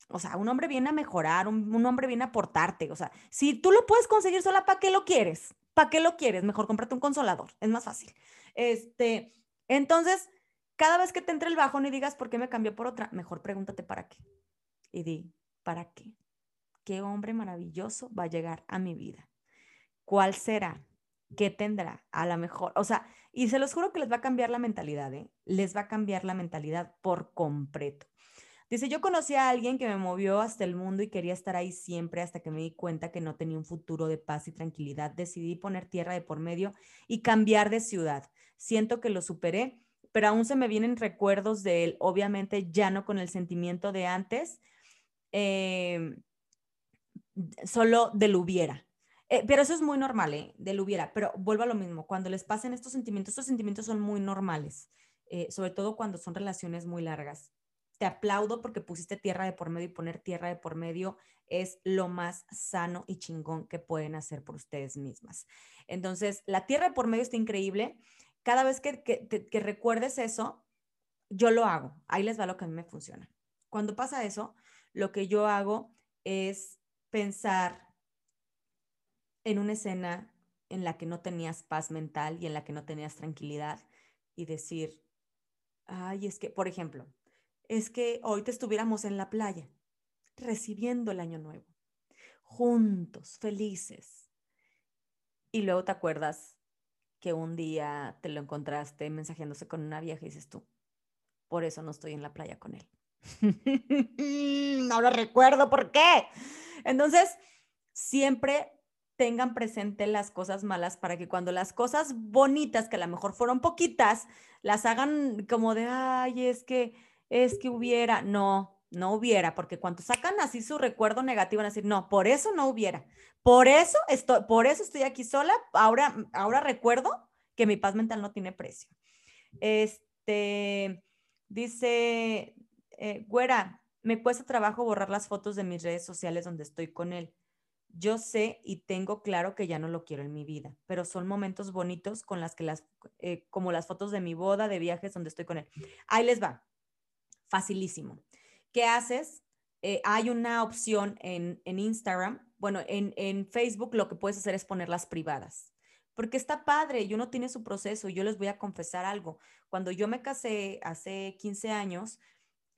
O sea, un hombre viene a mejorar, un, hombre viene a aportarte. O sea, si tú lo puedes conseguir sola, ¿para qué lo quieres? ¿Para qué lo quieres? Mejor cómprate un consolador, es más fácil. Este, entonces, cada vez que te entre el bajón y digas, ¿por qué me cambió por otra? Mejor pregúntate para qué. Y di, ¿Para qué? ¿Qué hombre maravilloso va a llegar a mi vida? ¿Cuál será? ¿Qué tendrá? A lo mejor, o sea, y se los juro que les va a cambiar la mentalidad, ¿eh? Les va a cambiar la mentalidad por completo. Dice, yo conocí a alguien que me movió hasta el mundo y quería estar ahí siempre hasta que me di cuenta que no tenía un futuro de paz y tranquilidad. Decidí poner tierra de por medio y cambiar de ciudad. Siento que lo superé, pero aún se me vienen recuerdos de él, obviamente ya no con el sentimiento de antes, eh, solo del hubiera. Eh, pero eso es muy normal, ¿eh? Del hubiera. Pero vuelvo a lo mismo, cuando les pasen estos sentimientos, estos sentimientos son muy normales, eh, sobre todo cuando son relaciones muy largas te aplaudo porque pusiste tierra de por medio y poner tierra de por medio es lo más sano y chingón que pueden hacer por ustedes mismas. Entonces, la tierra de por medio está increíble. Cada vez que, que, recuerdes eso, yo lo hago. Ahí les va lo que a mí me funciona. Cuando pasa eso, lo que yo hago es pensar en una escena en la que no tenías paz mental y en la que no tenías tranquilidad y decir, ay, es que, por ejemplo, es que hoy te estuviéramos en la playa, recibiendo el año nuevo, juntos, felices. Y luego te acuerdas que un día te lo encontraste mensajeándose con una vieja y dices tú, por eso no estoy en la playa con él. no lo recuerdo por qué. Entonces, siempre tengan presente las cosas malas para que cuando las cosas bonitas, que a lo mejor fueron poquitas, las hagan como de, ay, es que es que hubiera, no, no hubiera, porque cuando sacan así su recuerdo negativo van a decir, no, por eso no hubiera, por eso estoy, por eso estoy aquí sola, ahora, ahora recuerdo que mi paz mental no tiene precio. Este, dice, eh, güera, me cuesta trabajo borrar las fotos de mis redes sociales donde estoy con él. Yo sé y tengo claro que ya no lo quiero en mi vida, pero son momentos bonitos con las que las, eh, como las fotos de mi boda, de viajes donde estoy con él. Ahí les va facilísimo. ¿Qué haces? Eh, hay una opción en, Instagram, bueno, en, en, Facebook lo que puedes hacer es ponerlas privadas, porque está padre y uno tiene su proceso. Yo les voy a confesar algo. Cuando yo me casé hace 15 años,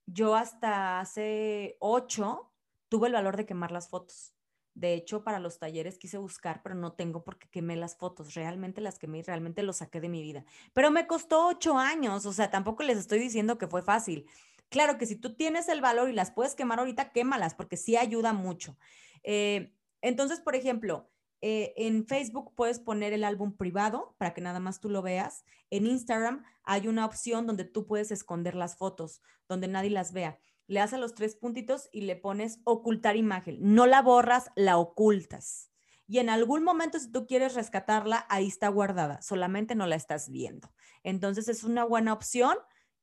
yo hasta hace 8 tuve el valor de quemar las fotos. De hecho, para los talleres quise buscar, pero no tengo porque quemé las fotos. Realmente las quemé y realmente lo saqué de mi vida. Pero me costó ocho años, o sea, tampoco les estoy diciendo que fue fácil. Claro que si tú tienes el valor y las puedes quemar ahorita, quémalas, porque sí ayuda mucho. Eh, entonces, por ejemplo, eh, en Facebook puedes poner el álbum privado para que nada más tú lo veas. En Instagram hay una opción donde tú puedes esconder las fotos, donde nadie las vea. Le das a los tres puntitos y le pones ocultar imagen. No la borras, la ocultas. Y en algún momento, si tú quieres rescatarla, ahí está guardada, solamente no la estás viendo. Entonces es una buena opción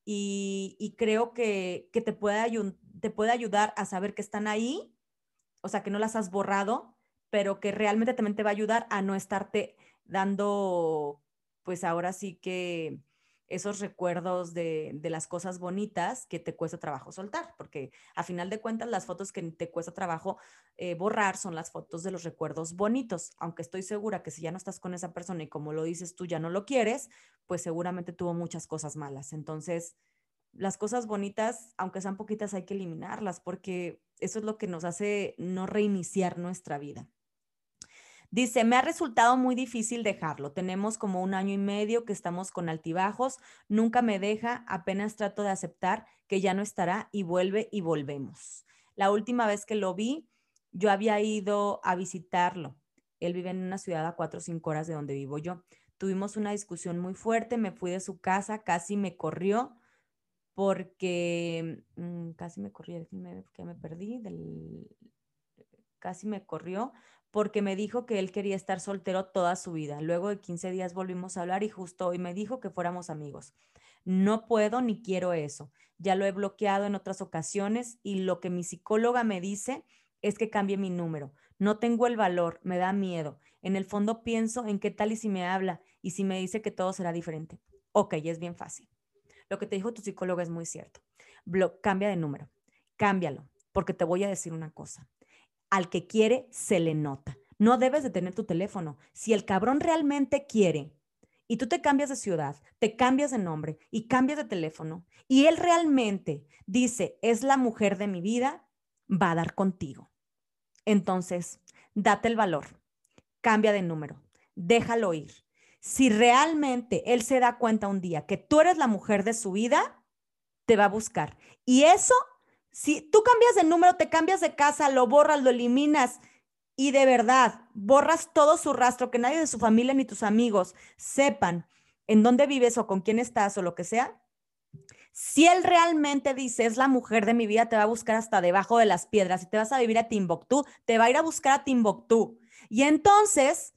y, creo que, te, puede te puede ayudar a saber que están ahí, o sea, que no las has borrado, pero que realmente también te va a ayudar a no estarte dando, pues ahora sí que esos recuerdos de, las cosas bonitas que te cuesta trabajo soltar, porque a final de cuentas las fotos que te cuesta trabajo eh, borrar son las fotos de los recuerdos bonitos, aunque estoy segura que si ya no estás con esa persona y como lo dices tú ya no lo quieres, pues seguramente tuvo muchas cosas malas. Entonces, las cosas bonitas, aunque sean poquitas, hay que eliminarlas porque eso es lo que nos hace no reiniciar nuestra vida. Dice, me ha resultado muy difícil dejarlo. Tenemos como un año y medio que estamos con altibajos. Nunca me deja, apenas trato de aceptar que ya no estará y vuelve y volvemos. La última vez que lo vi, yo había ido a visitarlo. Él vive en una ciudad a cuatro o cinco horas de donde vivo yo. Tuvimos una discusión muy fuerte, me fui de su casa, casi me corrió porque mm, casi me corrió, que me perdí, del, casi me corrió porque me dijo que él quería estar soltero toda su vida. Luego de 15 días volvimos a hablar y justo hoy me dijo que fuéramos amigos. No puedo ni quiero eso. Ya lo he bloqueado en otras ocasiones y lo que mi psicóloga me dice es que cambie mi número. No tengo el valor, me da miedo. En el fondo pienso en qué tal y si me habla y si me dice que todo será diferente. Ok, es bien fácil. Lo que te dijo tu psicóloga es muy cierto. cambia de número, cámbialo, porque te voy a decir una cosa al que quiere se le nota. No debes de tener tu teléfono. Si el cabrón realmente quiere y tú te cambias de ciudad, te cambias de nombre y cambias de teléfono y él realmente dice, es la mujer de mi vida, va a dar contigo. Entonces, date el valor, cambia de número, déjalo ir. Si realmente él se da cuenta un día que tú eres la mujer de su vida, te va a buscar. Y eso Si tú cambias de número, te cambias de casa, lo borras, lo eliminas y de verdad borras todo su rastro, que nadie de su familia ni tus amigos sepan en dónde vives o con quién estás o lo que sea, si él realmente dice, es la mujer de mi vida, te va a buscar hasta debajo de las piedras y te vas a vivir a Timbuktu, te va a ir a buscar a Timbuktu. Y entonces,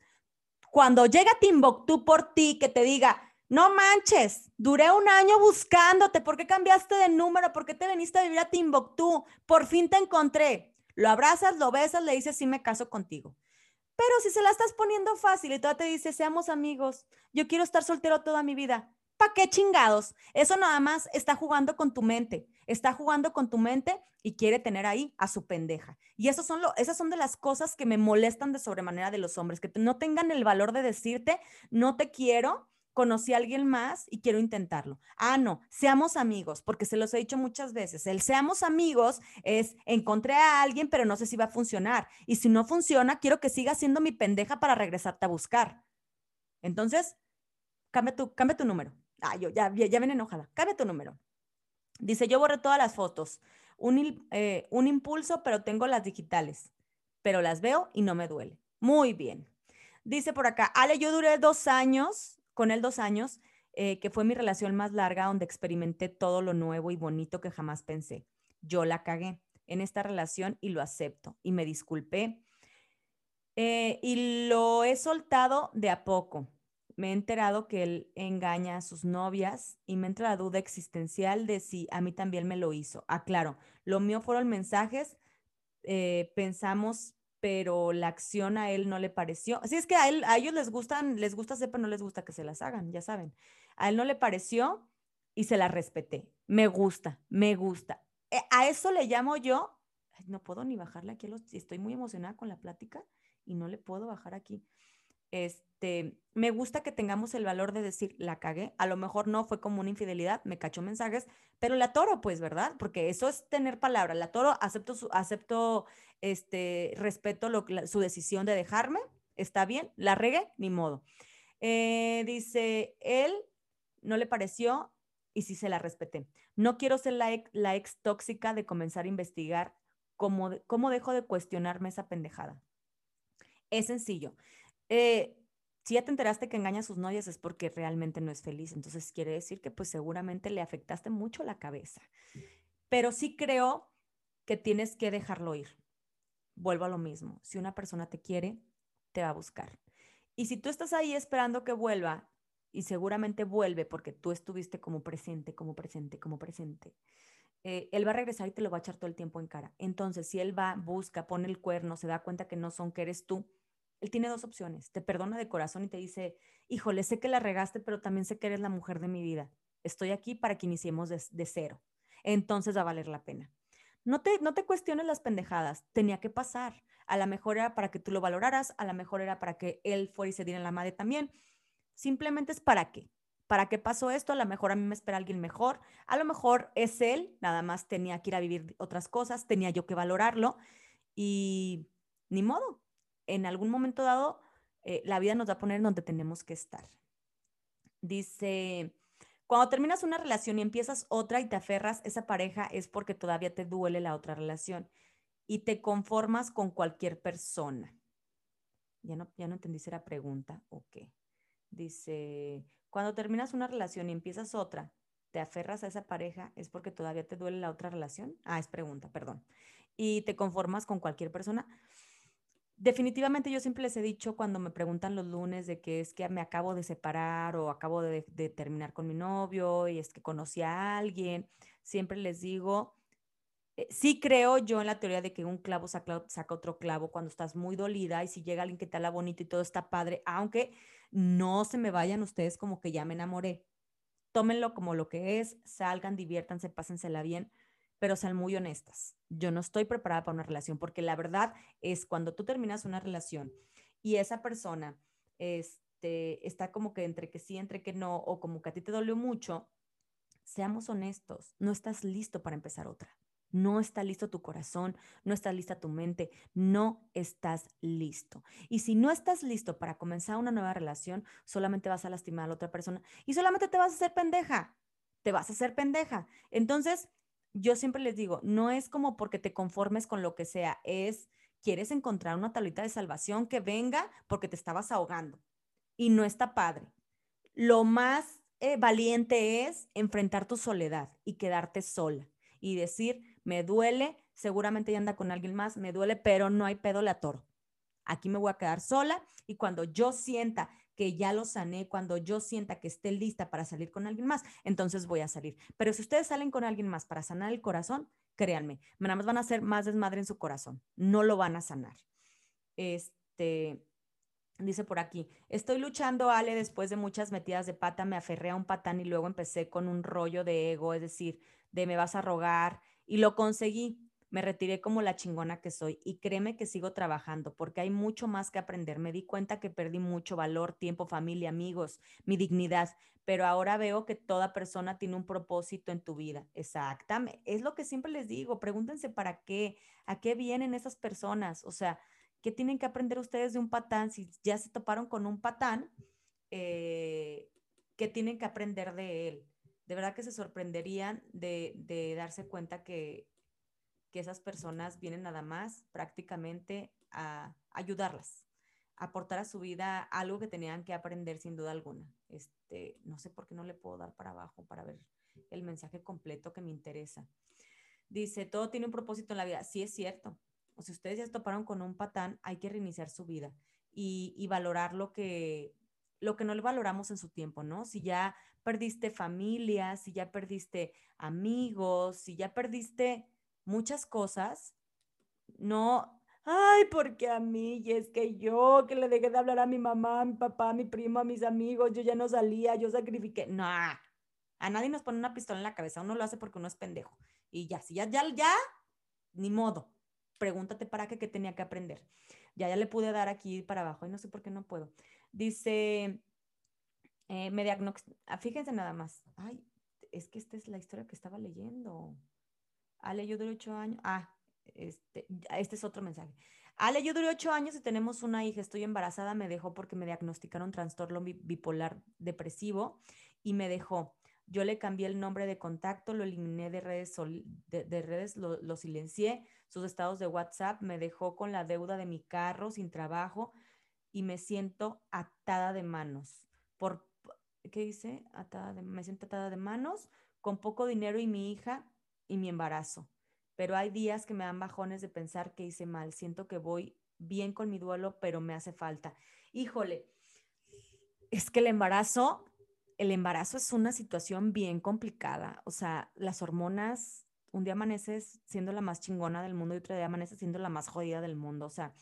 cuando llega Timbuktu por ti, que te diga, no manches, duré un año buscándote, ¿por qué cambiaste de número? ¿Por qué te viniste a vivir a Timbuktu? Por fin te encontré. Lo abrazas, lo besas, le dices, sí me caso contigo. Pero si se la estás poniendo fácil y toda te dice, seamos amigos, yo quiero estar soltero toda mi vida, ¿Para qué chingados? Eso nada más está jugando con tu mente, está jugando con tu mente y quiere tener ahí a su pendeja. Y eso son lo, esas son de las cosas que me molestan de sobremanera de los hombres, que no tengan el valor de decirte, no te quiero, conocí a alguien más y quiero intentarlo. Ah, no, seamos amigos, porque se los he dicho muchas veces. El seamos amigos es encontré a alguien, pero no sé si va a funcionar. Y si no funciona, quiero que siga siendo mi pendeja para regresarte a buscar. Entonces, cambia tu, cambia tu número. Ah, yo ya, ya, ven enojada. Cambia tu número. Dice, yo borré todas las fotos. Un, eh, un impulso, pero tengo las digitales. Pero las veo y no me duele. Muy bien. Dice por acá, Ale, yo duré dos años, con él dos años, eh, que fue mi relación más larga donde experimenté todo lo nuevo y bonito que jamás pensé. Yo la cagué en esta relación y lo acepto y me disculpé. Eh, y lo he soltado de a poco me he enterado que él engaña a sus novias y me entra la duda existencial de si a mí también me lo hizo. Ah, claro, lo mío fueron mensajes, eh, pensamos, pero la acción a él no le pareció. Así es que a, él, a ellos les gustan, les gusta pero no les gusta que se las hagan, ya saben. A él no le pareció y se la respeté. Me gusta, me gusta. Eh, a eso le llamo yo, no puedo ni bajarle aquí, estoy muy emocionada con la plática y no le puedo bajar aquí este, me gusta que tengamos el valor de decir, la cagué, a lo mejor no fue como una infidelidad, me cachó mensajes, pero la toro, pues, ¿verdad? Porque eso es tener palabra, la toro, acepto, su, acepto, este, respeto su decisión de dejarme, está bien, la regué, ni modo. Eh, dice, él no le pareció y sí se la respeté. No quiero ser la ex, tóxica de comenzar a investigar cómo, cómo dejo de cuestionarme esa pendejada. Es sencillo. Eh, si ya te enteraste que engaña a sus novias es porque realmente no es feliz. Entonces quiere decir que pues seguramente le afectaste mucho la cabeza. Pero sí creo que tienes que dejarlo ir. Vuelvo a lo mismo. Si una persona te quiere, te va a buscar. Y si tú estás ahí esperando que vuelva, y seguramente vuelve porque tú estuviste como presente, como presente, como presente, eh, él va a regresar y te lo va a echar todo el tiempo en cara. Entonces, si él va, busca, pone el cuerno, se da cuenta que no son, que eres tú, él tiene dos opciones. Te perdona de corazón y te dice, híjole, sé que la regaste, pero también sé que eres la mujer de mi vida. Estoy aquí para que iniciemos de, cero. Entonces va a valer la pena. No te, no te cuestiones las pendejadas. Tenía que pasar. A lo mejor era para que tú lo valoraras, a lo mejor era para que él fuera y se diera la madre también. Simplemente es para qué. ¿Para qué pasó esto? A lo mejor a mí me espera alguien mejor. A lo mejor es él, nada más tenía que ir a vivir otras cosas, tenía yo que valorarlo y ni modo, en algún momento dado, eh, la vida nos va a poner donde tenemos que estar. Dice, cuando terminas una relación y empiezas otra y te aferras, esa pareja es porque todavía te duele la otra relación y te conformas con cualquier persona. Ya no, ya no entendí si era pregunta o qué. Dice, cuando terminas una relación y empiezas otra, te aferras a esa pareja, es porque todavía te duele la otra relación. Ah, es pregunta, perdón. Y te conformas con cualquier persona definitivamente yo siempre les he dicho cuando me preguntan los lunes de que es que me acabo de separar o acabo de, terminar con mi novio y es que conocí a alguien, siempre les digo, eh, sí creo yo en la teoría de que un clavo saca, otro clavo cuando estás muy dolida y si llega alguien que te habla bonito y todo está padre, aunque no se me vayan ustedes como que ya me enamoré. Tómenlo como lo que es, salgan, diviértanse, pásensela bien pero sean muy honestas. Yo no estoy preparada para una relación porque la verdad es cuando tú terminas una relación y esa persona este, está como que entre que sí, entre que no, o como que a ti te dolió mucho, seamos honestos, no estás listo para empezar otra. No está listo tu corazón, no está lista tu mente, no estás listo. Y si no estás listo para comenzar una nueva relación, solamente vas a lastimar a la otra persona y solamente te vas a hacer pendeja, te vas a hacer pendeja. Entonces, yo siempre les digo, no es como porque te conformes con lo que sea, es quieres encontrar una tablita de salvación que venga porque te estabas ahogando y no está padre. Lo más eh, valiente es enfrentar tu soledad y quedarte sola y decir, me duele, seguramente ya anda con alguien más, me duele, pero no hay pedo, la toro. Aquí me voy a quedar sola y cuando yo sienta que ya lo sané, cuando yo sienta que esté lista para salir con alguien más, entonces voy a salir. Pero si ustedes salen con alguien más para sanar el corazón, créanme, nada más van a hacer más desmadre en su corazón, no lo van a sanar. Este, dice por aquí, estoy luchando, Ale, después de muchas metidas de pata, me aferré a un patán y luego empecé con un rollo de ego, es decir, de me vas a rogar, y lo conseguí me retiré como la chingona que soy y créeme que sigo trabajando porque hay mucho más que aprender. Me di cuenta que perdí mucho valor, tiempo, familia, amigos, mi dignidad, pero ahora veo que toda persona tiene un propósito en tu vida. Exactamente. Es lo que siempre les digo. Pregúntense para qué, a qué vienen esas personas. O sea, ¿qué tienen que aprender ustedes de un patán? Si ya se toparon con un patán, eh, ¿qué tienen que aprender de él? De verdad que se sorprenderían de, de darse cuenta que que esas personas vienen nada más prácticamente a ayudarlas, aportar a su vida algo que tenían que aprender sin duda alguna. Este, no sé por qué no le puedo dar para abajo para ver el mensaje completo que me interesa. Dice, todo tiene un propósito en la vida. Sí es cierto. O si ustedes ya se toparon con un patán, hay que reiniciar su vida y, y valorar lo que, lo que no le valoramos en su tiempo, ¿no? Si ya perdiste familia, si ya perdiste amigos, si ya perdiste muchas cosas, no, ay, porque a mí, y es que yo que le dejé de hablar a mi mamá, a mi papá, a mi primo, a mis amigos, yo ya no salía, yo sacrifiqué, no, a nadie nos pone una pistola en la cabeza, uno lo hace porque uno es pendejo. Y ya, si ya, ya, ya, ni modo. Pregúntate para qué, qué tenía que aprender. Ya, ya le pude dar aquí para abajo y no sé por qué no puedo. Dice, eh, me ah, fíjense nada más. Ay, es que esta es la historia que estaba leyendo. Ale, yo duré ocho años. Ah, este, este es otro mensaje. Ale, yo duré ocho años y tenemos una hija, estoy embarazada, me dejó porque me diagnosticaron trastorno bipolar depresivo y me dejó. Yo le cambié el nombre de contacto, lo eliminé de redes, de, redes lo, silencié, sus estados de WhatsApp, me dejó con la deuda de mi carro, sin trabajo y me siento atada de manos. Por, ¿Qué dice? Atada de, me siento atada de manos, con poco dinero y mi hija y mi embarazo. Pero hay días que me dan bajones de pensar que hice mal. Siento que voy bien con mi duelo, pero me hace falta. Híjole, es que el embarazo, el embarazo es una situación bien complicada. O sea, las hormonas, un día amaneces siendo la más chingona del mundo y otro día amaneces siendo la más jodida del mundo. O sea,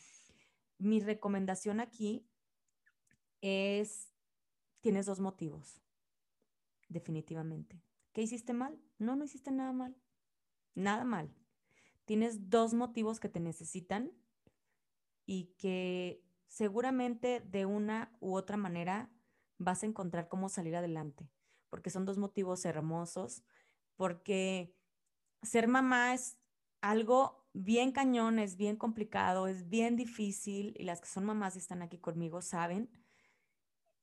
mi recomendación aquí es, tienes dos motivos, definitivamente. ¿Qué hiciste mal? No, no hiciste nada mal. Nada mal. Tienes dos motivos que te necesitan y que seguramente de una u otra manera vas a encontrar cómo salir adelante, porque son dos motivos hermosos, porque ser mamá es algo bien cañón, es bien complicado, es bien difícil y las que son mamás y están aquí conmigo saben.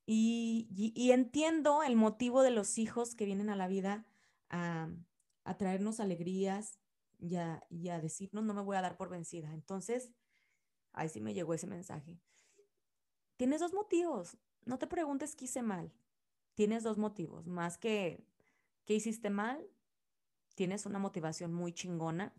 Y, entiendo el motivo de los hijos que vienen a la vida a, a traernos alegrías y a, decirnos no me voy a dar por vencida. Entonces, ahí sí me llegó ese mensaje. Tienes dos motivos. No te preguntes qué hice mal. Tienes dos motivos. Más que qué hiciste mal, tienes una motivación muy chingona.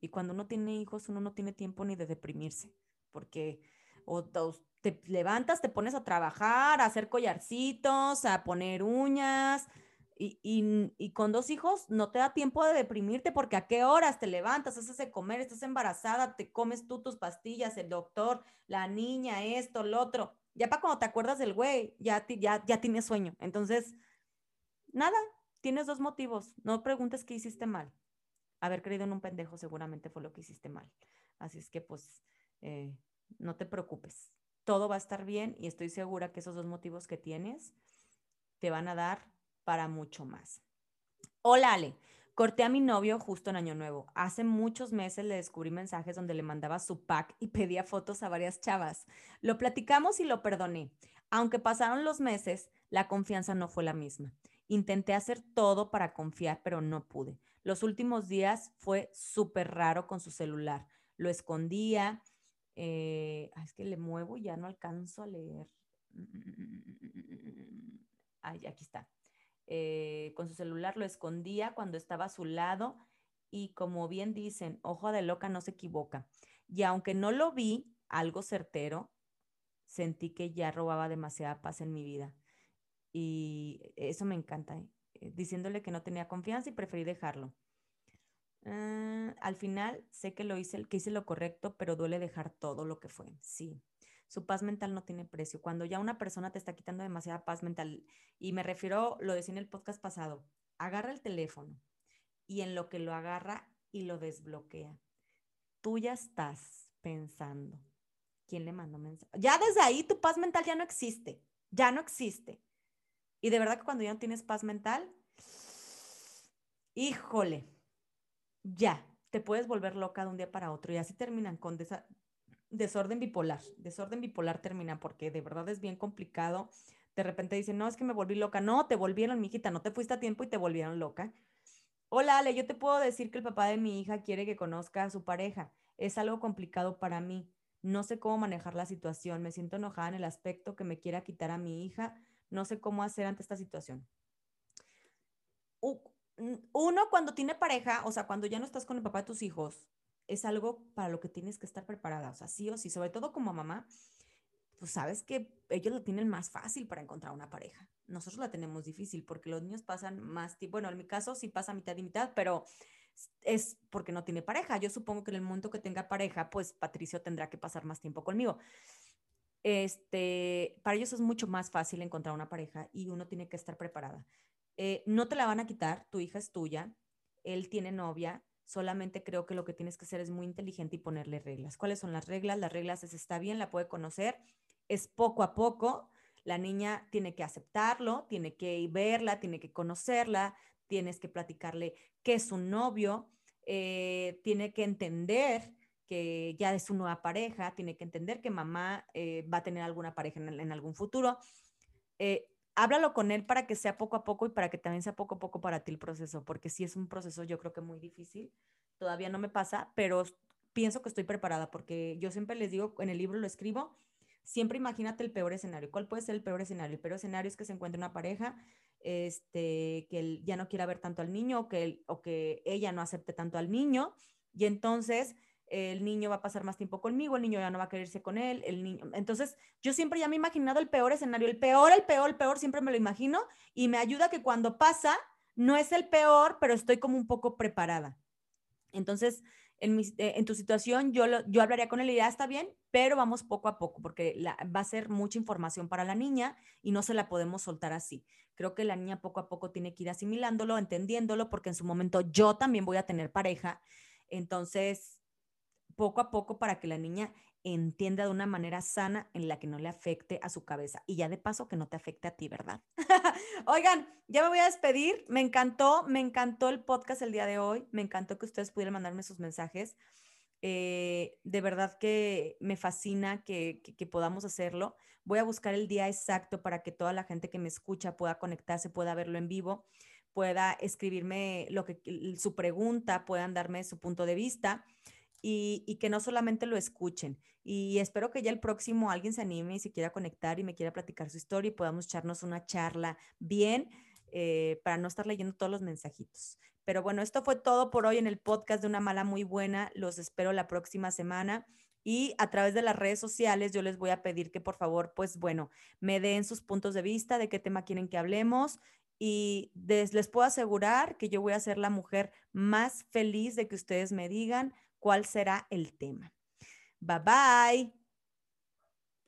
Y cuando uno tiene hijos, uno no tiene tiempo ni de deprimirse. Porque o te levantas, te pones a trabajar, a hacer collarcitos, a poner uñas, y, con dos hijos no te da tiempo de deprimirte porque a qué horas te levantas, haces de comer, estás embarazada, te comes tú tus pastillas, el doctor, la niña, esto, lo otro. Ya para cuando te acuerdas del güey, ya, ya, ya tienes sueño. Entonces, nada, tienes dos motivos. No preguntes qué hiciste mal. Haber creído en un pendejo seguramente fue lo que hiciste mal. Así es que pues eh, no te preocupes. Todo va a estar bien y estoy segura que esos dos motivos que tienes te van a dar para mucho más. Hola Ale, corté a mi novio justo en Año Nuevo. Hace muchos meses le descubrí mensajes donde le mandaba su pack y pedía fotos a varias chavas. Lo platicamos y lo perdoné. Aunque pasaron los meses, la confianza no fue la misma. Intenté hacer todo para confiar, pero no pude. Los últimos días fue súper raro con su celular. Lo escondía. Eh, es que le muevo y ya no alcanzo a leer. Ay, aquí está. Eh, con su celular lo escondía cuando estaba a su lado y como bien dicen, ojo de loca no se equivoca. Y aunque no lo vi algo certero, sentí que ya robaba demasiada paz en mi vida. Y eso me encanta, ¿eh? Eh, diciéndole que no tenía confianza y preferí dejarlo. Ah, al final sé que lo hice, que hice lo correcto, pero duele dejar todo lo que fue. Sí, su paz mental no tiene precio. Cuando ya una persona te está quitando demasiada paz mental, y me refiero, lo decía en el podcast pasado, agarra el teléfono y en lo que lo agarra y lo desbloquea, tú ya estás pensando, ¿quién le mandó mensaje? Ya desde ahí tu paz mental ya no existe, ya no existe. Y de verdad que cuando ya no tienes paz mental, híjole, ya, te puedes volver loca de un día para otro y así terminan con desorden bipolar. Desorden bipolar termina porque de verdad es bien complicado. De repente dicen, no, es que me volví loca. No, te volvieron, mijita, no te fuiste a tiempo y te volvieron loca. Hola, Ale, yo te puedo decir que el papá de mi hija quiere que conozca a su pareja. Es algo complicado para mí. No sé cómo manejar la situación. Me siento enojada en el aspecto que me quiera quitar a mi hija. No sé cómo hacer ante esta situación. Uno, cuando tiene pareja, o sea, cuando ya no estás con el papá de tus hijos, es algo para lo que tienes que estar preparada, o sea, sí o sí, sobre todo como mamá, pues sabes que ellos lo tienen más fácil para encontrar una pareja. Nosotros la tenemos difícil porque los niños pasan más tiempo, bueno, en mi caso sí pasa mitad y mitad, pero es porque no tiene pareja. Yo supongo que en el momento que tenga pareja, pues Patricio tendrá que pasar más tiempo conmigo. Este, para ellos es mucho más fácil encontrar una pareja y uno tiene que estar preparada. Eh, no te la van a quitar, tu hija es tuya, él tiene novia, Solamente creo que lo que tienes que hacer es muy inteligente y ponerle reglas. ¿Cuáles son las reglas? Las reglas es está bien, la puede conocer, es poco a poco. La niña tiene que aceptarlo, tiene que verla, tiene que conocerla, tienes que platicarle qué es un novio, eh, tiene que entender que ya es su nueva pareja, tiene que entender que mamá eh, va a tener alguna pareja en, algún futuro. Eh, háblalo con él para que sea poco a poco y para que también sea poco a poco para ti el proceso, porque sí es un proceso yo creo que muy difícil. Todavía no me pasa, pero pienso que estoy preparada porque yo siempre les digo, en el libro lo escribo, siempre imagínate el peor escenario. ¿Cuál puede ser el peor escenario? El peor escenario es que se encuentre una pareja este, que él ya no quiera ver tanto al niño o que, o que ella no acepte tanto al niño. Y entonces el niño va a pasar más tiempo conmigo, el niño ya no va a quererse con él, el niño. Entonces, yo siempre ya me he imaginado el peor escenario, el peor, el peor, el peor, siempre me lo imagino y me ayuda que cuando pasa, no es el peor, pero estoy como un poco preparada. Entonces, en, eh, en tu situación, yo, yo hablaría con él y ya está bien, pero vamos poco a poco, porque va a ser mucha información para la niña y no se la podemos soltar así. Creo que la niña poco a poco tiene que ir asimilándolo, entendiéndolo, porque en su momento yo también voy a tener pareja. Entonces, poco a poco para que la niña entienda de una manera sana en la que no le afecte a su cabeza y ya de paso que no te afecte a ti, ¿verdad? Oigan, ya me voy a despedir. Me encantó, me encantó el podcast el día de hoy. Me encantó que ustedes pudieran mandarme sus mensajes. Eh, de verdad que me fascina que, que, podamos hacerlo. Voy a buscar el día exacto para que toda la gente que me escucha pueda conectarse, pueda verlo en vivo, pueda escribirme lo que su pregunta, puedan darme su punto de vista y, que no solamente lo escuchen. Y espero que ya el próximo alguien se anime y se quiera conectar y me quiera platicar su historia y podamos echarnos una charla bien eh, para no estar leyendo todos los mensajitos. Pero bueno, esto fue todo por hoy en el podcast de Una Mala Muy Buena. Los espero la próxima semana. Y a través de las redes sociales yo les voy a pedir que por favor, pues bueno, me den sus puntos de vista de qué tema quieren que hablemos y les puedo asegurar que yo voy a ser la mujer más feliz de que ustedes me digan cuál será el tema. Bye bye.